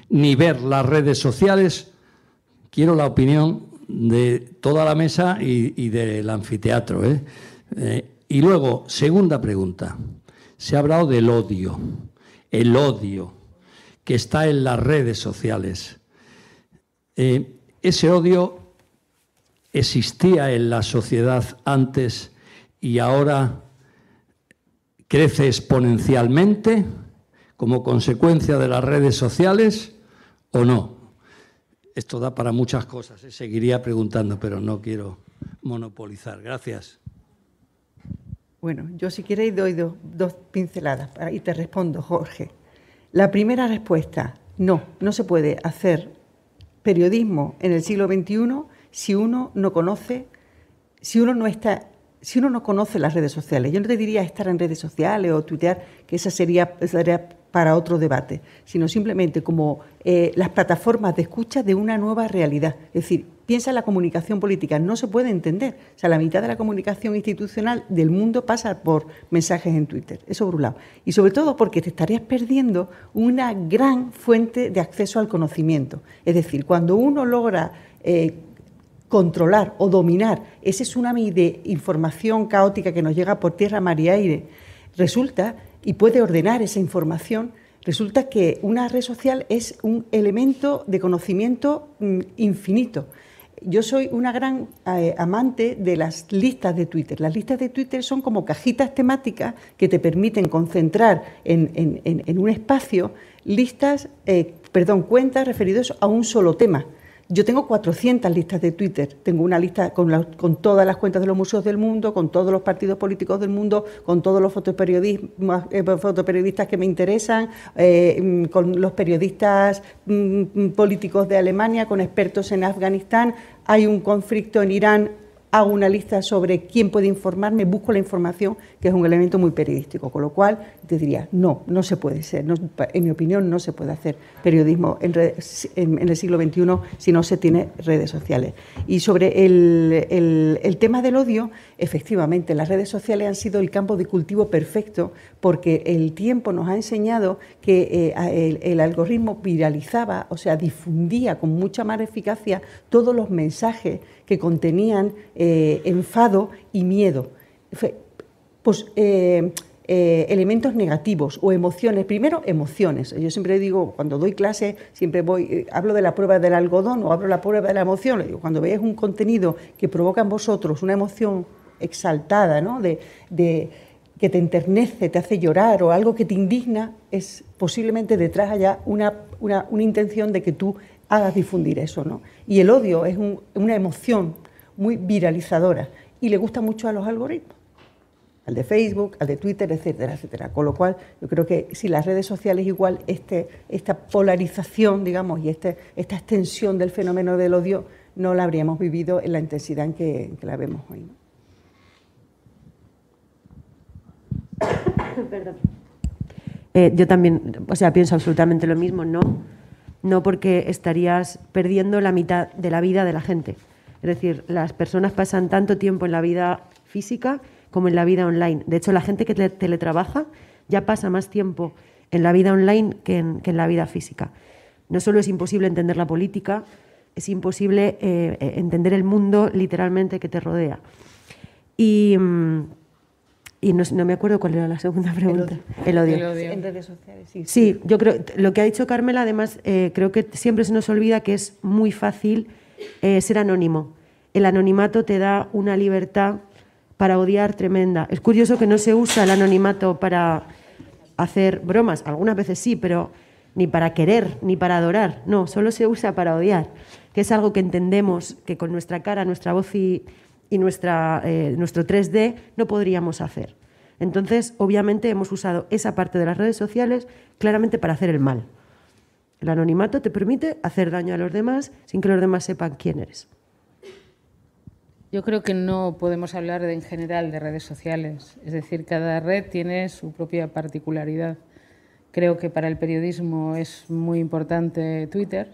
ni ver las redes sociales? Quiero la opinión de toda la mesa y, del anfiteatro. ¿eh? Eh, y luego, segunda pregunta. Se ha hablado del odio, el odio que está en las redes sociales. Eh, ese odio existía en la sociedad antes y ahora crece exponencialmente como consecuencia de las redes sociales o no. Esto da para muchas cosas, ¿eh? seguiría preguntando, pero no quiero monopolizar. Gracias. Bueno, yo si queréis doy dos, dos pinceladas y te respondo, Jorge. La primera respuesta, no, no se puede hacer periodismo en el siglo XXI si uno no conoce, si uno no está, si uno no conoce las redes sociales. Yo no te diría estar en redes sociales o tuitear, que esa sería, para otro debate, sino simplemente como eh, las plataformas de escucha de una nueva realidad. Es decir, piensa en la comunicación política, no se puede entender. O sea, la mitad de la comunicación institucional del mundo pasa por mensajes en Twitter. Eso por un lado. Y sobre todo porque te estarías perdiendo una gran fuente de acceso al conocimiento. Es decir, cuando uno logra eh, controlar o dominar ese tsunami de información caótica que nos llega por tierra, mar y aire, resulta y puede ordenar esa información, resulta que una red social es un elemento de conocimiento mm, infinito. Yo soy una gran eh, amante de las listas de Twitter. Las listas de Twitter son como cajitas temáticas que te permiten concentrar en, un espacio listas, eh, perdón, cuentas referidos a un solo tema. Yo tengo 400 listas de Twitter. Tengo una lista con, todas las cuentas de los museos del mundo, con todos los partidos políticos del mundo, con todos los eh, fotoperiodistas que me interesan, eh, mm, con los periodistas mm, mm, políticos de Alemania, con expertos en Afganistán. Hay un conflicto en Irán hago una lista sobre quién puede informarme, busco la información, que es un elemento muy periodístico. Con lo cual, te diría, no, no se puede ser. en mi opinión, no se puede hacer periodismo en, el siglo XXI si no se tiene redes sociales. Y sobre el, tema del odio, efectivamente, las redes sociales han sido el campo de cultivo perfecto porque el tiempo nos ha enseñado que eh, el algoritmo viralizaba, o sea, difundía con mucha más eficacia todos los mensajes que contenían eh, enfado y miedo. Pues, eh, elementos negativos o emociones. Primero, emociones. Yo siempre digo, cuando doy clase, siempre voy, hablo de la prueba del algodón o hablo de la prueba de la emoción. Cuando veáis un contenido que provoca en vosotros una emoción exaltada, ¿no? de, que te enternece, te hace llorar o algo que te indigna, es posiblemente detrás haya una, una, una intención de que tú hagas difundir eso. ¿no? Y el odio es una emoción muy viralizadora y le gusta mucho a los algoritmos, al de Facebook, al de Twitter, etcétera, etcétera. Con lo cual, yo creo que si las redes sociales igual, este, esta polarización, digamos, y este, esta extensión del fenómeno del odio, no la habríamos vivido en la intensidad en que, la vemos hoy. Perdón. Eh, yo también, o sea, pienso absolutamente lo mismo, no no porque estarías perdiendo la mitad de la vida de la gente. Es decir, las personas pasan tanto tiempo en la vida física como en la vida online. De hecho, la gente que teletrabaja ya pasa más tiempo en la vida online que en, la vida física. no solo es imposible entender la política, es imposible eh, entender el mundo literalmente que te rodea. Y, mm, y no, no me acuerdo cuál era la segunda pregunta. El odio. El odio. En redes sociales, sí. Sí, yo creo, lo que ha dicho Carmela, además, eh, creo que siempre se nos olvida que es muy fácil eh, ser anónimo. El anonimato te da una libertad para odiar tremenda. Es curioso que no se usa el anonimato para hacer bromas, algunas veces sí, pero ni para querer, ni para adorar, no, solo se usa para odiar, que es algo que entendemos que con nuestra cara, nuestra voz y, y nuestra, eh, nuestro 3D no podríamos hacer. Entonces, obviamente, hemos usado esa parte de las redes sociales claramente para hacer el mal. El anonimato te permite hacer daño a los demás sin que los demás sepan quién eres. Yo creo que no podemos hablar de- en general de redes sociales. Es decir, cada red tiene su propia particularidad. Creo que para el periodismo es muy importante Twitter.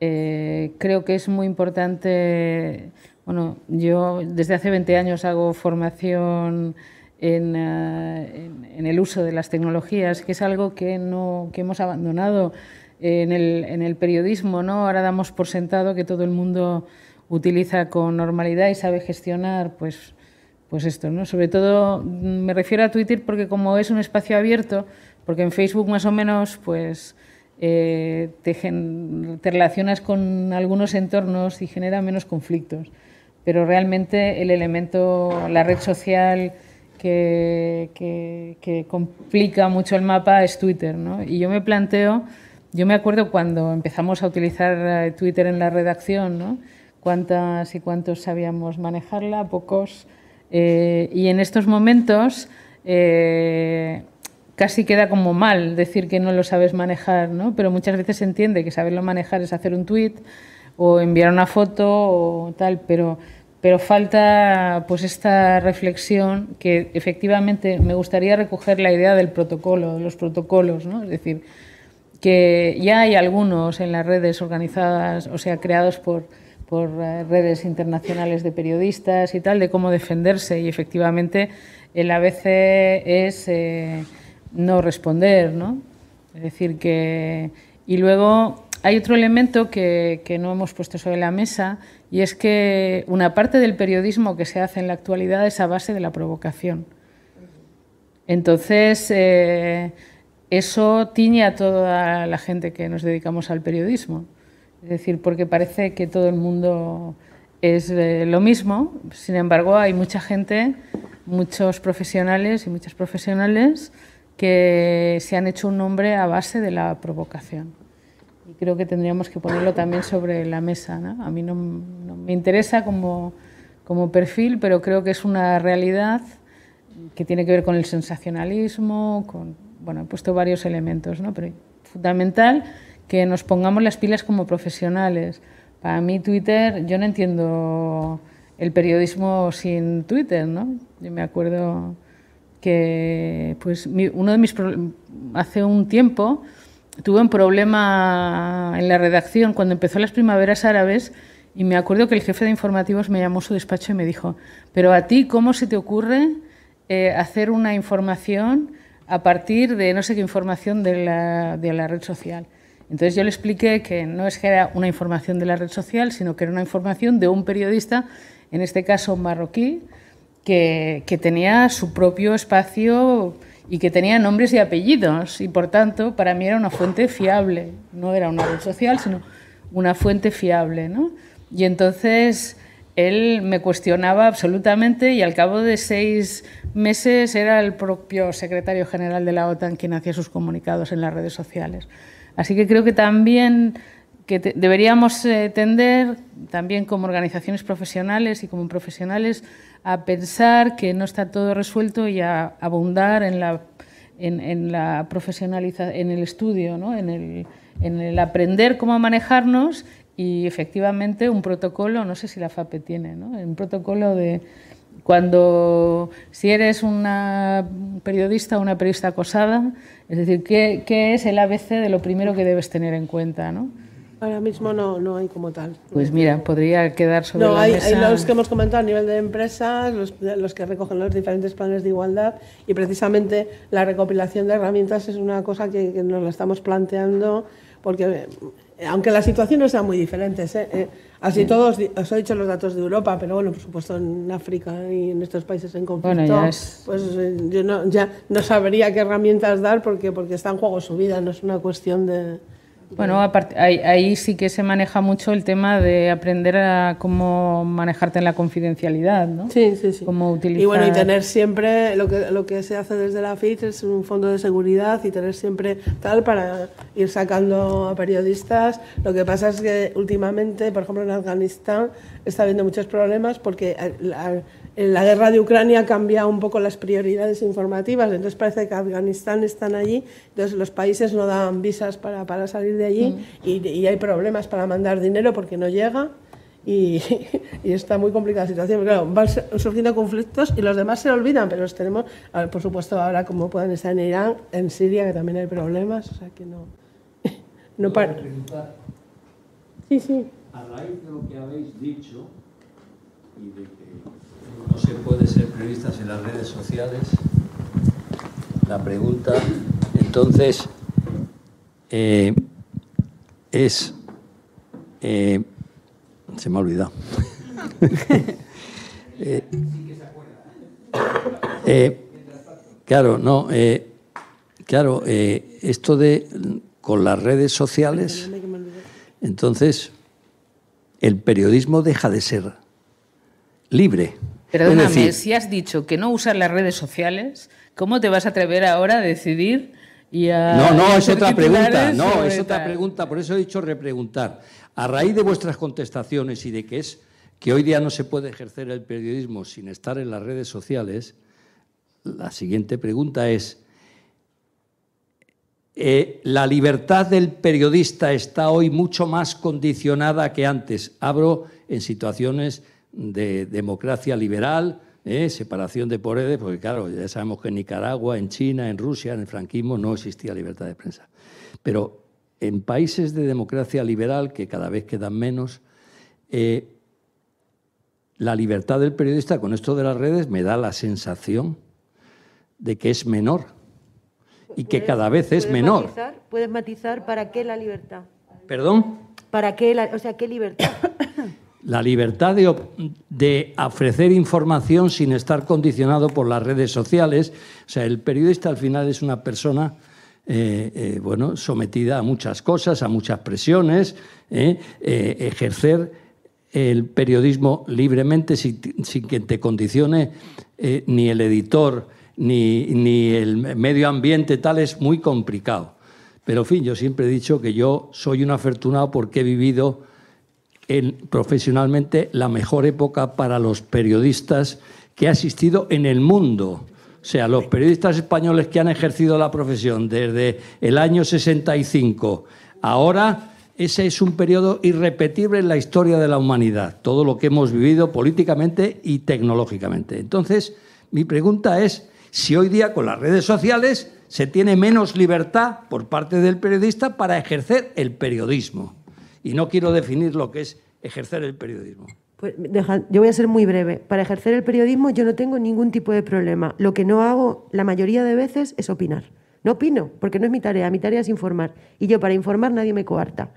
Eh, creo que es muy importante, bueno, yo desde hace 20 años hago formación en, eh, en- en el uso de las tecnologías, que es algo que, no, que hemos abandonado en el, en el periodismo. ¿no? Ahora damos por sentado que todo el mundo utiliza con normalidad y sabe gestionar pues, pues esto. ¿no? Sobre todo mm, me refiero a Twitter porque como es un espacio abierto, porque en Facebook más o menos pues eh, te, gen- te relacionas con algunos entornos y genera menos conflictos. Pero realmente el elemento, la red social que, que- que complica mucho el mapa es Twitter. ¿no? Y yo me planteo, yo me acuerdo cuando empezamos a utilizar eh, Twitter en la redacción, ¿no? cuántas y cuántos sabíamos manejarla, pocos. Eh, y en estos momentos eh, casi queda como mal decir que no lo sabes manejar, ¿no? pero muchas veces se entiende que saberlo manejar es hacer un tweet o enviar una foto o tal, pero, pero falta pues esta reflexión que efectivamente me gustaría recoger la idea del protocolo, los protocolos, ¿no? es decir, que ya hay algunos en las redes organizadas, o sea, creados por, por eh, redes internacionales de periodistas y tal, de cómo defenderse. Y efectivamente el ABC es eh, no responder, ¿no? Es decir, que. Y luego hay otro elemento que, no hemos puesto sobre la mesa, y es que una parte del periodismo que se hace en la actualidad es a base de la provocación. Entonces, eh, eso tiñe a toda la gente que nos dedicamos al periodismo. Es decir, porque parece que todo el mundo es eh, lo mismo, sin embargo, hay mucha gente, muchos profesionales y muchas profesionales que se han hecho un nombre a base de la provocación. Y creo que tendríamos que ponerlo también sobre la mesa. ¿no? A mí no, no me interesa como, como perfil, pero creo que es una realidad que tiene que ver con el sensacionalismo, con, bueno, he puesto varios elementos, ¿no? pero fundamental que nos pongamos las pilas como profesionales. Para mí Twitter, yo no entiendo el periodismo sin Twitter, ¿no? Yo me acuerdo que pues uno de mis hace un tiempo tuve un problema en la redacción cuando empezó las primaveras árabes y me acuerdo que el jefe de informativos me llamó a su despacho y me dijo, pero a ti cómo se te ocurre eh, hacer una información a partir de no sé qué información de la, de la red social. Entonces yo le expliqué que no es que era una información de la red social, sino que era una información de un periodista, en este caso marroquí, que, que tenía su propio espacio y que tenía nombres y apellidos. Y por tanto, para mí era una fuente fiable. No era una red social, sino una fuente fiable. ¿no? Y entonces él me cuestionaba absolutamente y al cabo de seis meses era el propio secretario general de la OTAN quien hacía sus comunicados en las redes sociales. Así que creo que también que deberíamos eh, tender, también como organizaciones profesionales y como profesionales, a pensar que no está todo resuelto y a abundar en la, en, la profesionalización, en el estudio, ¿no? en, el, en el aprender cómo manejarnos y efectivamente un protocolo, no sé si la FAPE tiene, ¿no? un protocolo de cuando, si eres una periodista o una periodista acosada, es decir, ¿qué, qué es el ABC de lo primero que debes tener en cuenta? ¿no? Ahora mismo no, no hay como tal. Pues mira, podría quedar sobre No, la hay, mesa. hay los que hemos comentado a nivel de empresas, los, los que recogen los diferentes planes de igualdad y precisamente la recopilación de herramientas es una cosa que, que nos la estamos planteando porque eh, aunque las situaciones sean muy diferentes, ¿eh? Eh, así todos, os he dicho los datos de Europa, pero bueno, por supuesto en África y en estos países en conflicto, Bueno, ya es- pues eh, yo no, ya no sabría qué herramientas dar porque, porque está en juego su vida, no es una cuestión de... Bueno, aparte, ahí, ahí sí que se maneja mucho el tema de aprender a cómo manejarte en la confidencialidad, ¿no? Sí, sí, sí. Cómo utilizar... Y bueno, y tener siempre, lo que, lo que se hace desde la FIT es un fondo de seguridad y tener siempre tal para ir sacando a periodistas. Lo que pasa es que últimamente, por ejemplo, en Afganistán está habiendo muchos problemas porque la, la guerra de Ucrania ha cambiado un poco las prioridades informativas, entonces parece que Afganistán están allí, entonces los países no dan visas para, para salir de allí y, y hay problemas para mandar dinero porque no llega y, y está muy complicada la situación. Claro, van su- surgiendo conflictos y los demás se olvidan, pero los tenemos, ver, por supuesto, ahora como pueden estar en Irán, en Siria, que también hay problemas, o sea que no. no para. Sí, sí. A raíz de lo que habéis dicho y de que no se puede ser periodistas en las redes sociales, la pregunta entonces eh, es... eh, se me ha olvidado. Eh, eh, claro, no, claro, esto de con las redes sociales, entonces el periodismo deja de ser libre. Perdóname, decir, si has dicho que no usas las redes sociales, ¿cómo te vas a atrever ahora a decidir y a... No, no, es otra pregunta. No, es otra pregunta. Por eso he dicho repreguntar. A raíz de vuestras contestaciones y de que es que hoy día no se puede ejercer el periodismo sin estar en las redes sociales, la siguiente pregunta es: eh, ¿la libertad del periodista está hoy mucho más condicionada que antes? Abro en situaciones de democracia liberal, ¿eh? separación de poderes, porque claro, ya sabemos que en Nicaragua, en China, en Rusia, en el franquismo no existía libertad de prensa. Pero en países de democracia liberal, que cada vez quedan menos, eh, la libertad del periodista con esto de las redes me da la sensación de que es menor y que cada vez es ¿Puedes menor. matizar? ¿Puedes matizar para qué la libertad? ¿Perdón? ¿Para qué la, o sea, qué libertad? La libertad de, ofrecer información sin estar condicionado por las redes sociales. O sea, el periodista al final es una persona eh, eh, bueno, sometida a muchas cosas, a muchas presiones. eh, ejercer el periodismo libremente sin, que te condicione ni el editor ni, ni el medio ambiente, tal, es muy complicado. Pero, en fin, yo siempre he dicho que yo soy un afortunado porque he vivido en- profesionalmente la mejor época para los periodistas que ha existido en el mundo. O sea, los periodistas españoles que han ejercido la profesión desde el año 65, ahora ese es un periodo irrepetible en la historia de la humanidad, todo lo que hemos vivido políticamente y tecnológicamente. Entonces, mi pregunta es si hoy día con las redes sociales se tiene menos libertad por parte del periodista para ejercer el periodismo. Y no quiero definir lo que es ejercer el periodismo. Pues deja- yo voy a ser muy breve. Para ejercer el periodismo yo no tengo ningún tipo de problema. Lo que no hago la mayoría de veces es opinar. No opino, porque no es mi tarea. Mi tarea es informar. Y yo para informar nadie me coarta.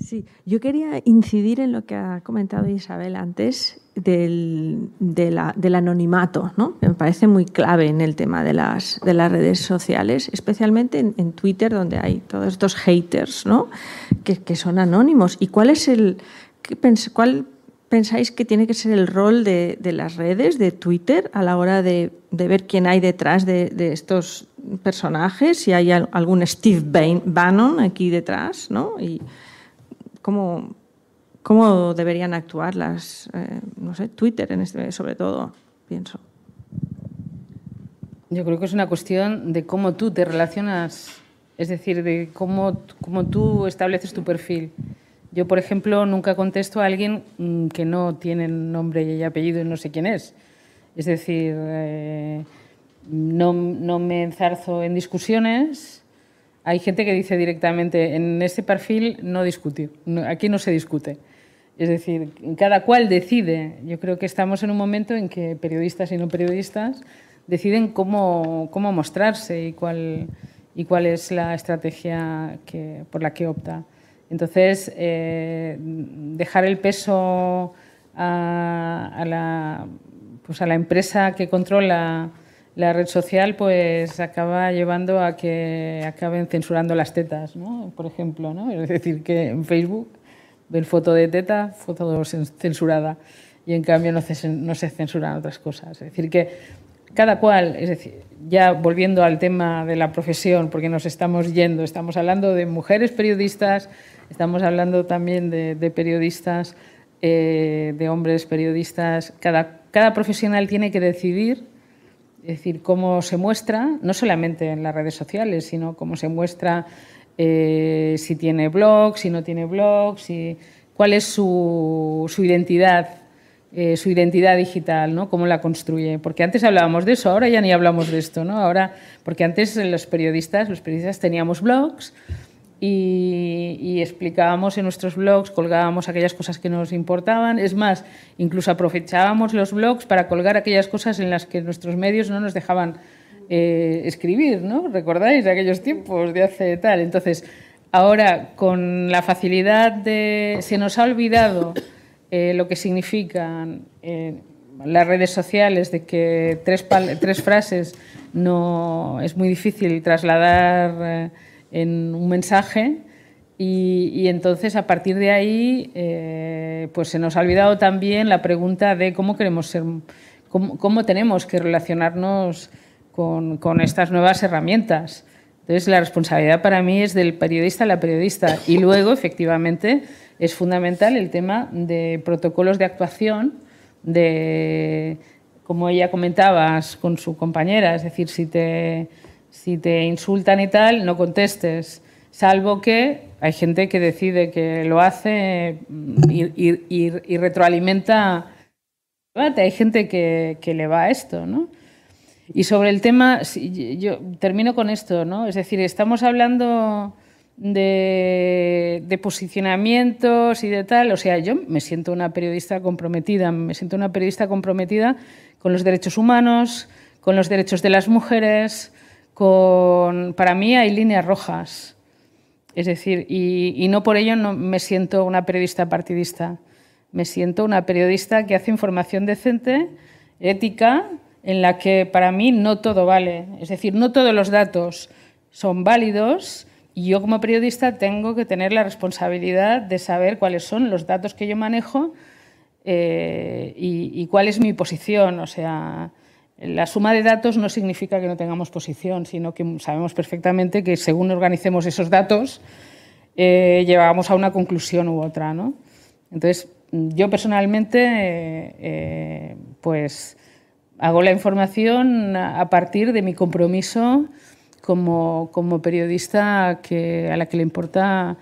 Sí, yo quería incidir en lo que ha comentado Isabel antes del, del anonimato, ¿no? me parece muy clave en el tema de las, de las redes sociales, especialmente en, Twitter, donde hay todos estos haters ¿no? que, que son anónimos. ¿Y cuál es el qué pens- cuál pensáis que tiene que ser el rol de, de las redes, de Twitter, a la hora de, de ver quién hay detrás de, de estos personajes? Si hay al- algún Steve Ban- Bannon aquí detrás, ¿no? Y, cómo, cómo deberían actuar las, eh, no sé, Twitter en este, sobre todo, pienso. Yo creo que es una cuestión de cómo tú te relacionas, es decir, de cómo, cómo tú estableces tu perfil. Yo, por ejemplo, nunca contesto a alguien mm, que no tiene nombre y apellido y no sé quién es. Es decir, eh, no, no me enzarzo en discusiones. Hay gente que dice directamente, en este perfil no discutir, no- aquí no se discute. Es decir, cada cual decide. Yo creo que estamos en un momento en que periodistas y no periodistas deciden cómo, cómo mostrarse y cuál, y cuál es la estrategia que, por la que opta. Entonces, eh, dejar el peso a, la, pues a la empresa que controla la red social pues acaba llevando a que acaben censurando las tetas, ¿no? por ejemplo. ¿no? Es decir, que en Facebook ven foto de teta, foto censurada, y en cambio no, no se censuran otras cosas. Es decir, que cada cual, es decir, ya volviendo al tema de la profesión, porque nos estamos yendo, estamos hablando de mujeres periodistas, estamos hablando también de, de periodistas, eh, de hombres periodistas, cada, cada profesional tiene que decidir es decir, cómo se muestra, no solamente en las redes sociales, sino cómo se muestra eh, si tiene blog, si no tiene blog, si, cuál es su, identidad, eh, su identidad digital, ¿no? cómo la construye. Porque antes hablábamos de eso, ahora ya ni hablamos de esto, ¿no? Ahora, porque antes los periodistas, los periodistas teníamos blogs, y, explicábamos en nuestros blogs, colgábamos aquellas cosas que nos importaban. Es más, incluso aprovechábamos los blogs para colgar aquellas cosas en las que nuestros medios no nos dejaban eh, escribir, ¿no? ¿Recordáis aquellos tiempos de hace tal? Entonces, ahora con la facilidad de... Se nos ha olvidado eh, lo que significan eh, las redes sociales, de que tres, tres frases no es muy difícil trasladar en un mensaje y, entonces a partir de ahí pues se nos ha olvidado también la pregunta de cómo queremos ser, cómo, tenemos que relacionarnos con, con, estas nuevas herramientas. Entonces la responsabilidad para mí es del periodista a la periodista y luego efectivamente es fundamental el tema de protocolos de actuación de como ella comentabas con su compañera, es decir, si te si te insultan y tal, no contestes, salvo que hay gente que decide que lo hace y, retroalimenta. Hay gente que, le va a esto, ¿no? Y sobre el tema, termino con esto, ¿no? Es decir, estamos hablando de, posicionamientos y de tal. O sea, yo me siento una periodista comprometida, me siento una periodista comprometida con los derechos humanos, con los derechos de las mujeres, para mí hay líneas rojas. Es decir, y, no por ello no me siento una periodista partidista. Me siento una periodista que hace información decente, ética, en la que para mí no todo vale. Es decir, no todos los datos son válidos y yo como periodista tengo que tener la responsabilidad de saber cuáles son los datos que yo manejo eh, y, y, cuál es mi posición. O sea, la suma de datos no significa que no tengamos posición, sino que sabemos perfectamente que según organicemos esos datos, eh, a una conclusión u otra. ¿no? Entonces, yo personalmente, eh, eh, pues hago la información a partir de mi compromiso como, como periodista que, a la que le importa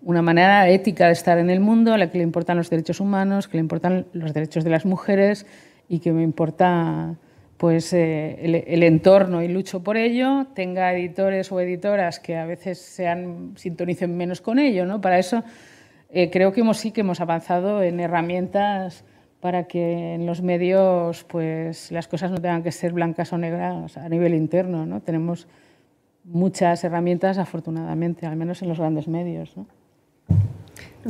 una manera ética de estar en el mundo, a la que le importan los derechos humanos, que le importan los derechos de las mujeres y que me importa pues eh, el, entorno y lucho por ello, tenga editores o editoras que a veces sean, sintonicen menos con ello. ¿no? Para eso eh, creo que hemos, sí que hemos avanzado en herramientas para que en los medios pues, las cosas no tengan que ser blancas o negras a nivel interno. ¿no? Tenemos muchas herramientas, afortunadamente, al menos en los grandes medios. ¿no?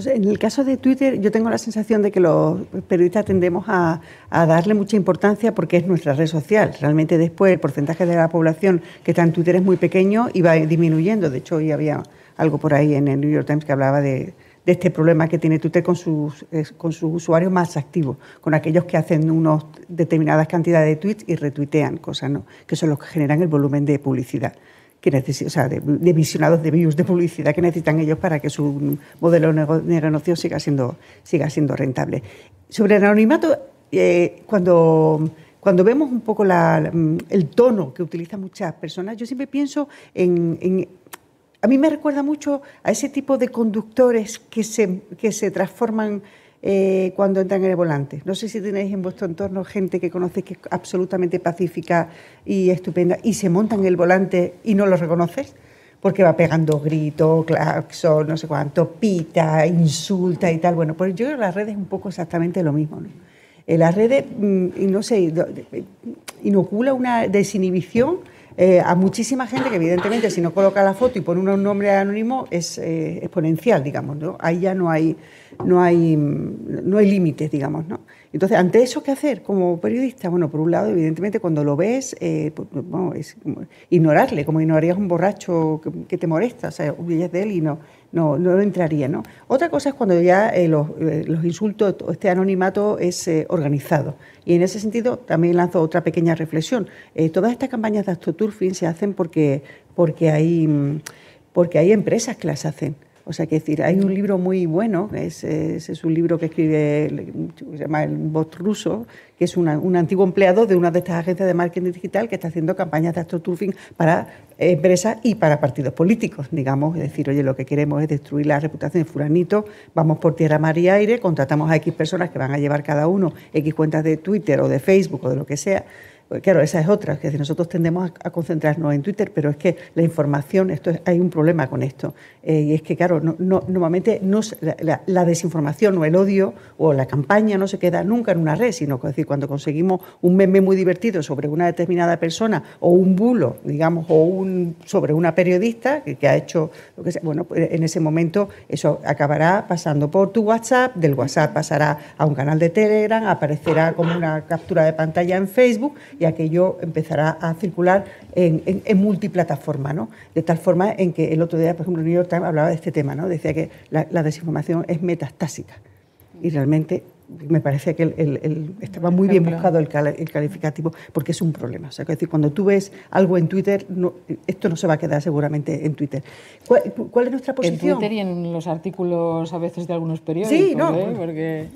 en el caso de Twitter, yo tengo la sensación de que los periodistas tendemos a, darle mucha importancia porque es nuestra red social. Realmente después el porcentaje de la población que está en Twitter es muy pequeño y va disminuyendo. De hecho, hoy había algo por ahí en el New York Times que hablaba de, este problema que tiene Twitter con sus, con sus usuarios más activos, con aquellos que hacen unas determinadas cantidades de tweets y retuitean cosas, ¿no? que son los que generan el volumen de publicidad que o sea, de, visionados de views de publicidad que necesitan ellos para que su modelo de negocio siga siendo, siga siendo rentable. Sobre el anonimato, eh, cuando, cuando vemos un poco el tono que utilizan muchas personas, yo siempre pienso en, a mí me recuerda mucho a ese tipo de conductores que se, que se transforman eh, cuando entran en el volante. No sé si tenéis en vuestro entorno gente que conoce que es absolutamente pacífica y estupenda y se monta en el volante y no lo reconoces porque va pegando gritos, claxon, no sé cuánto, pita, insulta y tal. Bueno, pues yo creo que las redes es un poco exactamente lo mismo. Eh, las redes, mm, no sé, inocula una desinhibición eh, a muchísima gente que evidentemente si no coloca la foto y pone un nombre anónimo es eh, exponencial, digamos, ¿no? Ahí ya no hay, no hay, no hay límites, digamos, ¿no? Entonces, ante eso, ¿qué hacer como periodista? Bueno, por un lado, evidentemente, cuando lo ves, eh, pues, es ignorarle, como ignorarías un borracho que, que te molesta, o sea, huyes de él y no, no, no entraría, ¿no? Otra cosa es cuando ya eh, los, eh, los insultos, este anonimato es eh, organizado. Y en ese sentido también lanzo otra pequeña reflexión. Eh, todas estas campañas de astroturfing se hacen porque, porque, hay, mm, porque hay empresas que las hacen. O sea, que decir, hay un libro muy bueno, es, es, es un libro que escribe, se llama El Bot Ruso, que es una- un antiguo empleado de una de estas agencias de marketing digital que está haciendo campañas de astroturfing para empresas y para partidos políticos, digamos. Es decir, oye, lo que queremos es destruir la reputación de fulanito, vamos por tierra, mar y aire, contratamos a X personas que van a llevar cada uno X cuentas de Twitter o de Facebook o de lo que sea, pues Claro, esa es otra, que nosotros tendemos a, concentrarnos en Twitter, pero es que la información, esto es- hay un problema con esto, eh, y es que, claro, no- no- normalmente no la, desinformación o el odio o la campaña no se queda nunca en una red, sino que es decir, cuando conseguimos un meme muy divertido sobre una determinada persona o un bulo, digamos, o un, sobre una periodista que, ha hecho lo que sea, bueno, pues en ese momento eso acabará pasando por tu WhatsApp, del WhatsApp pasará a un canal de Telegram, aparecerá como una captura de pantalla en Facebook aquello empezará a circular en, en- en multiplataforma, ¿no? De tal forma en que el otro día, por ejemplo, el New York Times hablaba de este tema, ¿no? Decía que la, la desinformación es metastásica y realmente me parece que el- el- el- estaba muy bien buscado el, el calificativo porque es un problema. O sea, es decir, cuando tú ves algo en Twitter, no- esto no se va a quedar seguramente en Twitter. ¿Cuál, cuál es nuestra En posición? Twitter y en los artículos a veces de algunos periódicos. Sí, no, ¿eh? pues- Porque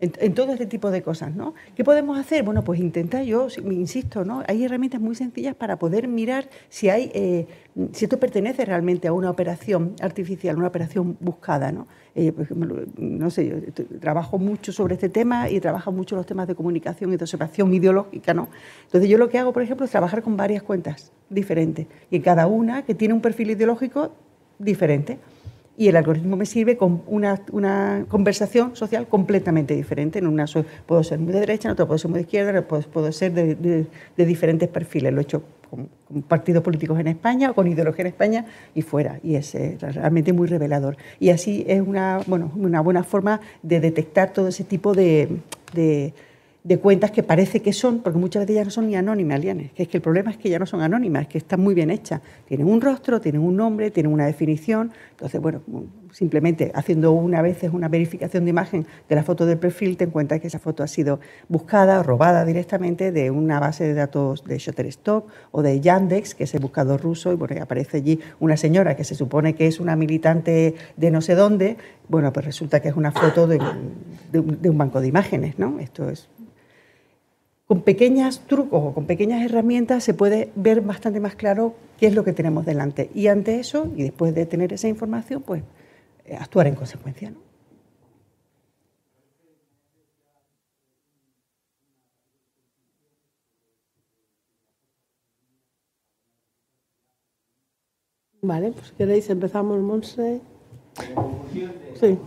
en, en todo este tipo de cosas, ¿no? ¿Qué podemos hacer? Bueno, pues intentar, yo insisto, ¿no? Hay herramientas muy sencillas para poder mirar si hay, eh, si esto pertenece realmente a una operación artificial, una operación buscada, ¿no? Eh, no sé, yo trabajo mucho sobre este tema y trabajo mucho los temas de comunicación y de observación ideológica, ¿no? Entonces yo lo que hago, por ejemplo, es trabajar con varias cuentas diferentes y cada una que tiene un perfil ideológico diferente y el algoritmo me sirve con una, una conversación social completamente diferente. En una puedo ser muy de derecha, en otra puedo ser muy de izquierda, puedo, ser de, diferentes perfiles. Lo he hecho con, con partidos políticos en España, o con ideología en España y fuera. Y es eh, realmente muy revelador. Y así es una, bueno, una buena forma de detectar todo ese tipo de, de- de cuentas que parece que son, porque muchas veces ya no son ni anónimas, Liane. Que es que el problema es que ya no son anónimas, es que están muy bien hechas. Tienen un rostro, tienen un nombre, tienen una definición. Entonces, bueno, simplemente haciendo una vez una verificación de imagen de la foto del perfil, te encuentras que esa foto ha sido buscada o robada directamente de una base de datos de Shutterstock o de Yandex, que es el buscador ruso, y bueno, y aparece allí una señora que se supone que es una militante de no sé dónde. Bueno, pues resulta que es una foto de, de un banco de imágenes, ¿no? Esto es con pequeños trucos o con pequeñas herramientas se puede ver bastante más claro qué es lo que tenemos delante. Y ante eso, y después de tener esa información, pues eh, actuar en consecuencia. ¿no? Vale, pues queréis empezamos, Monse. Sí.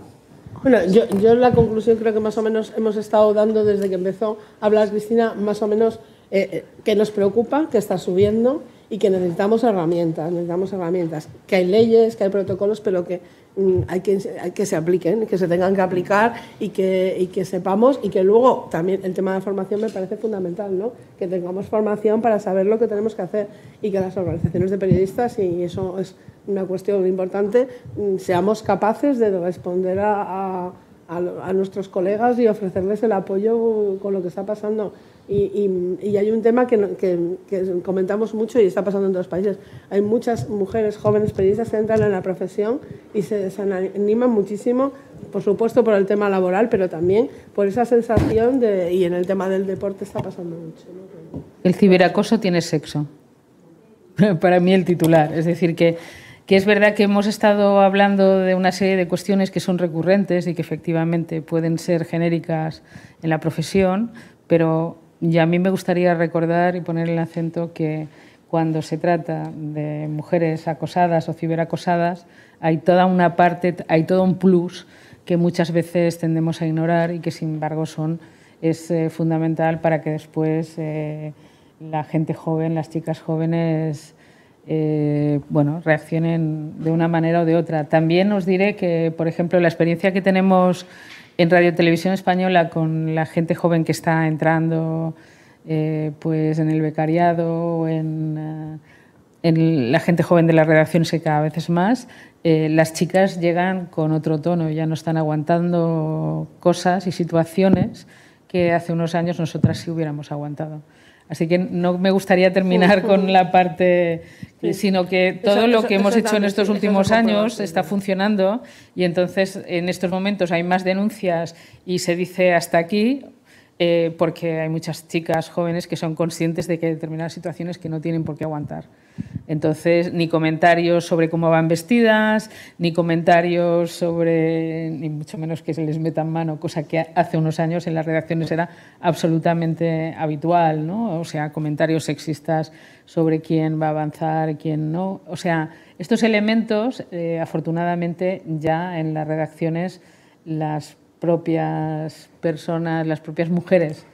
Bueno, yo, yo la conclusión creo que más o menos hemos estado dando desde que empezó a hablar Cristina, más o menos eh, eh, que nos preocupa, que está subiendo y que necesitamos herramientas, necesitamos herramientas, que hay leyes, que hay protocolos, pero que mm, hay que, hay que se apliquen, que se tengan que aplicar y que, y que sepamos y que luego también el tema de formación me parece fundamental, ¿no? que tengamos formación para saber lo que tenemos que hacer y que las organizaciones de periodistas, y eso es una cuestión importante, mm, seamos capaces de responder a, a- a nuestros colegas y ofrecerles el apoyo con lo que está pasando. Y, y- y hay un tema que, que- que comentamos mucho y está pasando en los países. Hay muchas mujeres jóvenes periodistas que entran en la profesión y se desaniman muchísimo, por supuesto por el tema laboral, pero también por esa sensación de, y en el tema del deporte está pasando mucho. ¿no? el ciberacoso tiene sexo. Para mí el titular. Es decir, que, que es verdad que hemos estado hablando de una serie de cuestiones que son recurrentes y que efectivamente pueden ser genéricas en la profesión, pero ya a mí me gustaría recordar y poner el acento que cuando se trata de mujeres acosadas o ciberacosadas, hay toda una parte, hay todo un plus que muchas veces tendemos a ignorar y que sin embargo son es eh, fundamental para que después eh, la gente joven, las chicas jóvenes, eh, bueno, reaccionen de una manera o de otra. También os diré que, por ejemplo, la experiencia que tenemos en Radio Televisión Española con la gente joven que está entrando pues en el becariado, en, en, la gente joven de las redacciones que cada vez es más, las chicas llegan con otro tono, ya no están aguantando cosas y situaciones que hace unos años nosotras sí hubiéramos aguantado. Así que no me gustaría terminar con la parte, sino que todo lo que hemos hecho en estos últimos años está funcionando y entonces en estos momentos hay más denuncias y se dice hasta aquí, eh, porque hay muchas chicas jóvenes que son conscientes de que hay determinadas situaciones que no tienen por qué aguantar. Entonces, ni comentarios sobre cómo van vestidas, ni comentarios sobre, ni mucho menos que se les metan mano, cosa que hace unos años en las redacciones era absolutamente habitual, ¿no? O sea, comentarios sexistas sobre quién va a avanzar, quién no. O sea, estos elementos, eh, afortunadamente, ya en las redacciones las propias personas, las propias mujeres,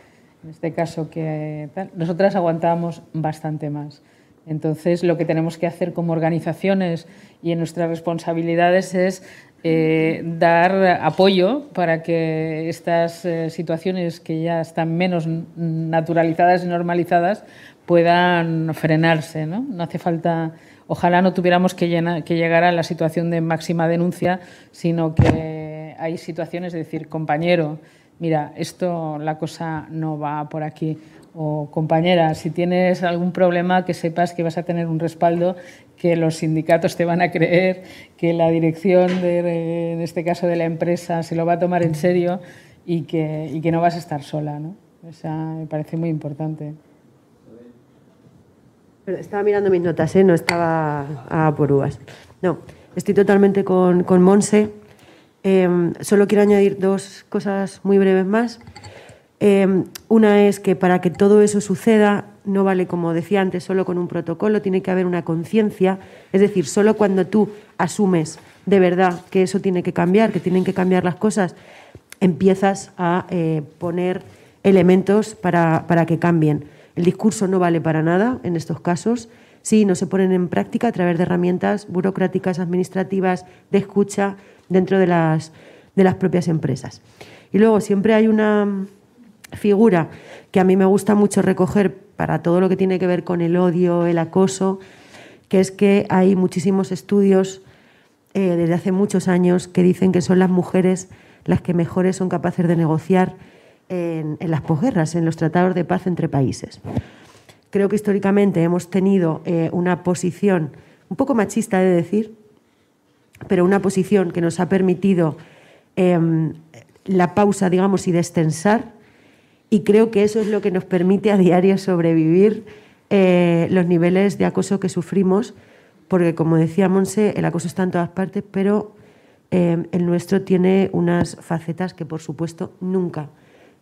en este caso que nosotras aguantábamos bastante más. Entonces, lo que tenemos que hacer como organizaciones y en nuestras responsabilidades es eh, dar apoyo para que estas eh, situaciones que ya están menos naturalizadas y normalizadas puedan frenarse. No, hace falta, ojalá no tuviéramos que, que llegar a la situación de máxima denuncia, sino que hay situaciones de decir, compañero, mira, esto la cosa no va por aquí o compañera, si tienes algún problema, que sepas que vas a tener un respaldo, que los sindicatos te van a creer, que la dirección, de, en este caso de la empresa, se lo va a tomar en serio y que, y que no vas a estar sola. ¿no? O me parece muy importante. estaba mirando mis notas, ¿eh? no estaba a por uvas. No, estoy totalmente con, con Monse. Em, solo quiero añadir dos cosas muy breves más. Em, una es que para que todo eso suceda no vale, como decía antes, solo con un protocolo, tiene que haber una conciencia, es decir, solo cuando tú asumes de verdad que eso tiene que cambiar, que tienen que cambiar las cosas, empiezas a eh, poner elementos para, para que cambien. El discurso no vale para nada en estos casos si no se ponen en práctica a través de herramientas burocráticas, administrativas, de escucha dentro de las, de las propias empresas. Y luego siempre hay una, figura que a mí me gusta mucho recoger para todo lo que tiene que ver con el odio, el acoso, que es que hay muchísimos estudios eh, desde hace muchos años que dicen que son las mujeres las que mejores son capaces de negociar en, las posguerras, en los tratados de paz entre países. Creo que históricamente hemos tenido eh, una posición un poco machista, de decir, pero una posición que nos ha permitido em, la pausa, digamos, y destensar y creo que eso es lo que nos permite a diario sobrevivir eh, los niveles de acoso que sufrimos, porque como decía Monse, el acoso está en todas partes, pero eh, el nuestro tiene unas facetas que por supuesto nunca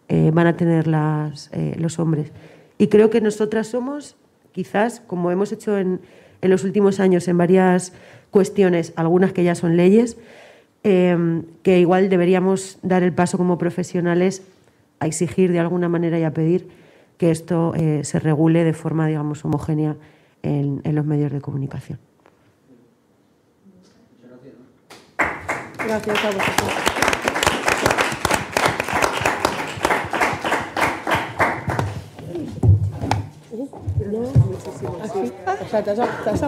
eh, van a tener las, los hombres. Y creo que nosotras somos, quizás, como hemos hecho en, en los últimos años en varias cuestiones, algunas que ya son leyes, que igual deberíamos dar el paso como profesionales a exigir de alguna manera y a pedir que esto eh, se regule de forma, digamos, homogénea en, en los medios de comunicación. Gracias a vosotros. No, muchísimo. ¿Así? O sea, te has, te has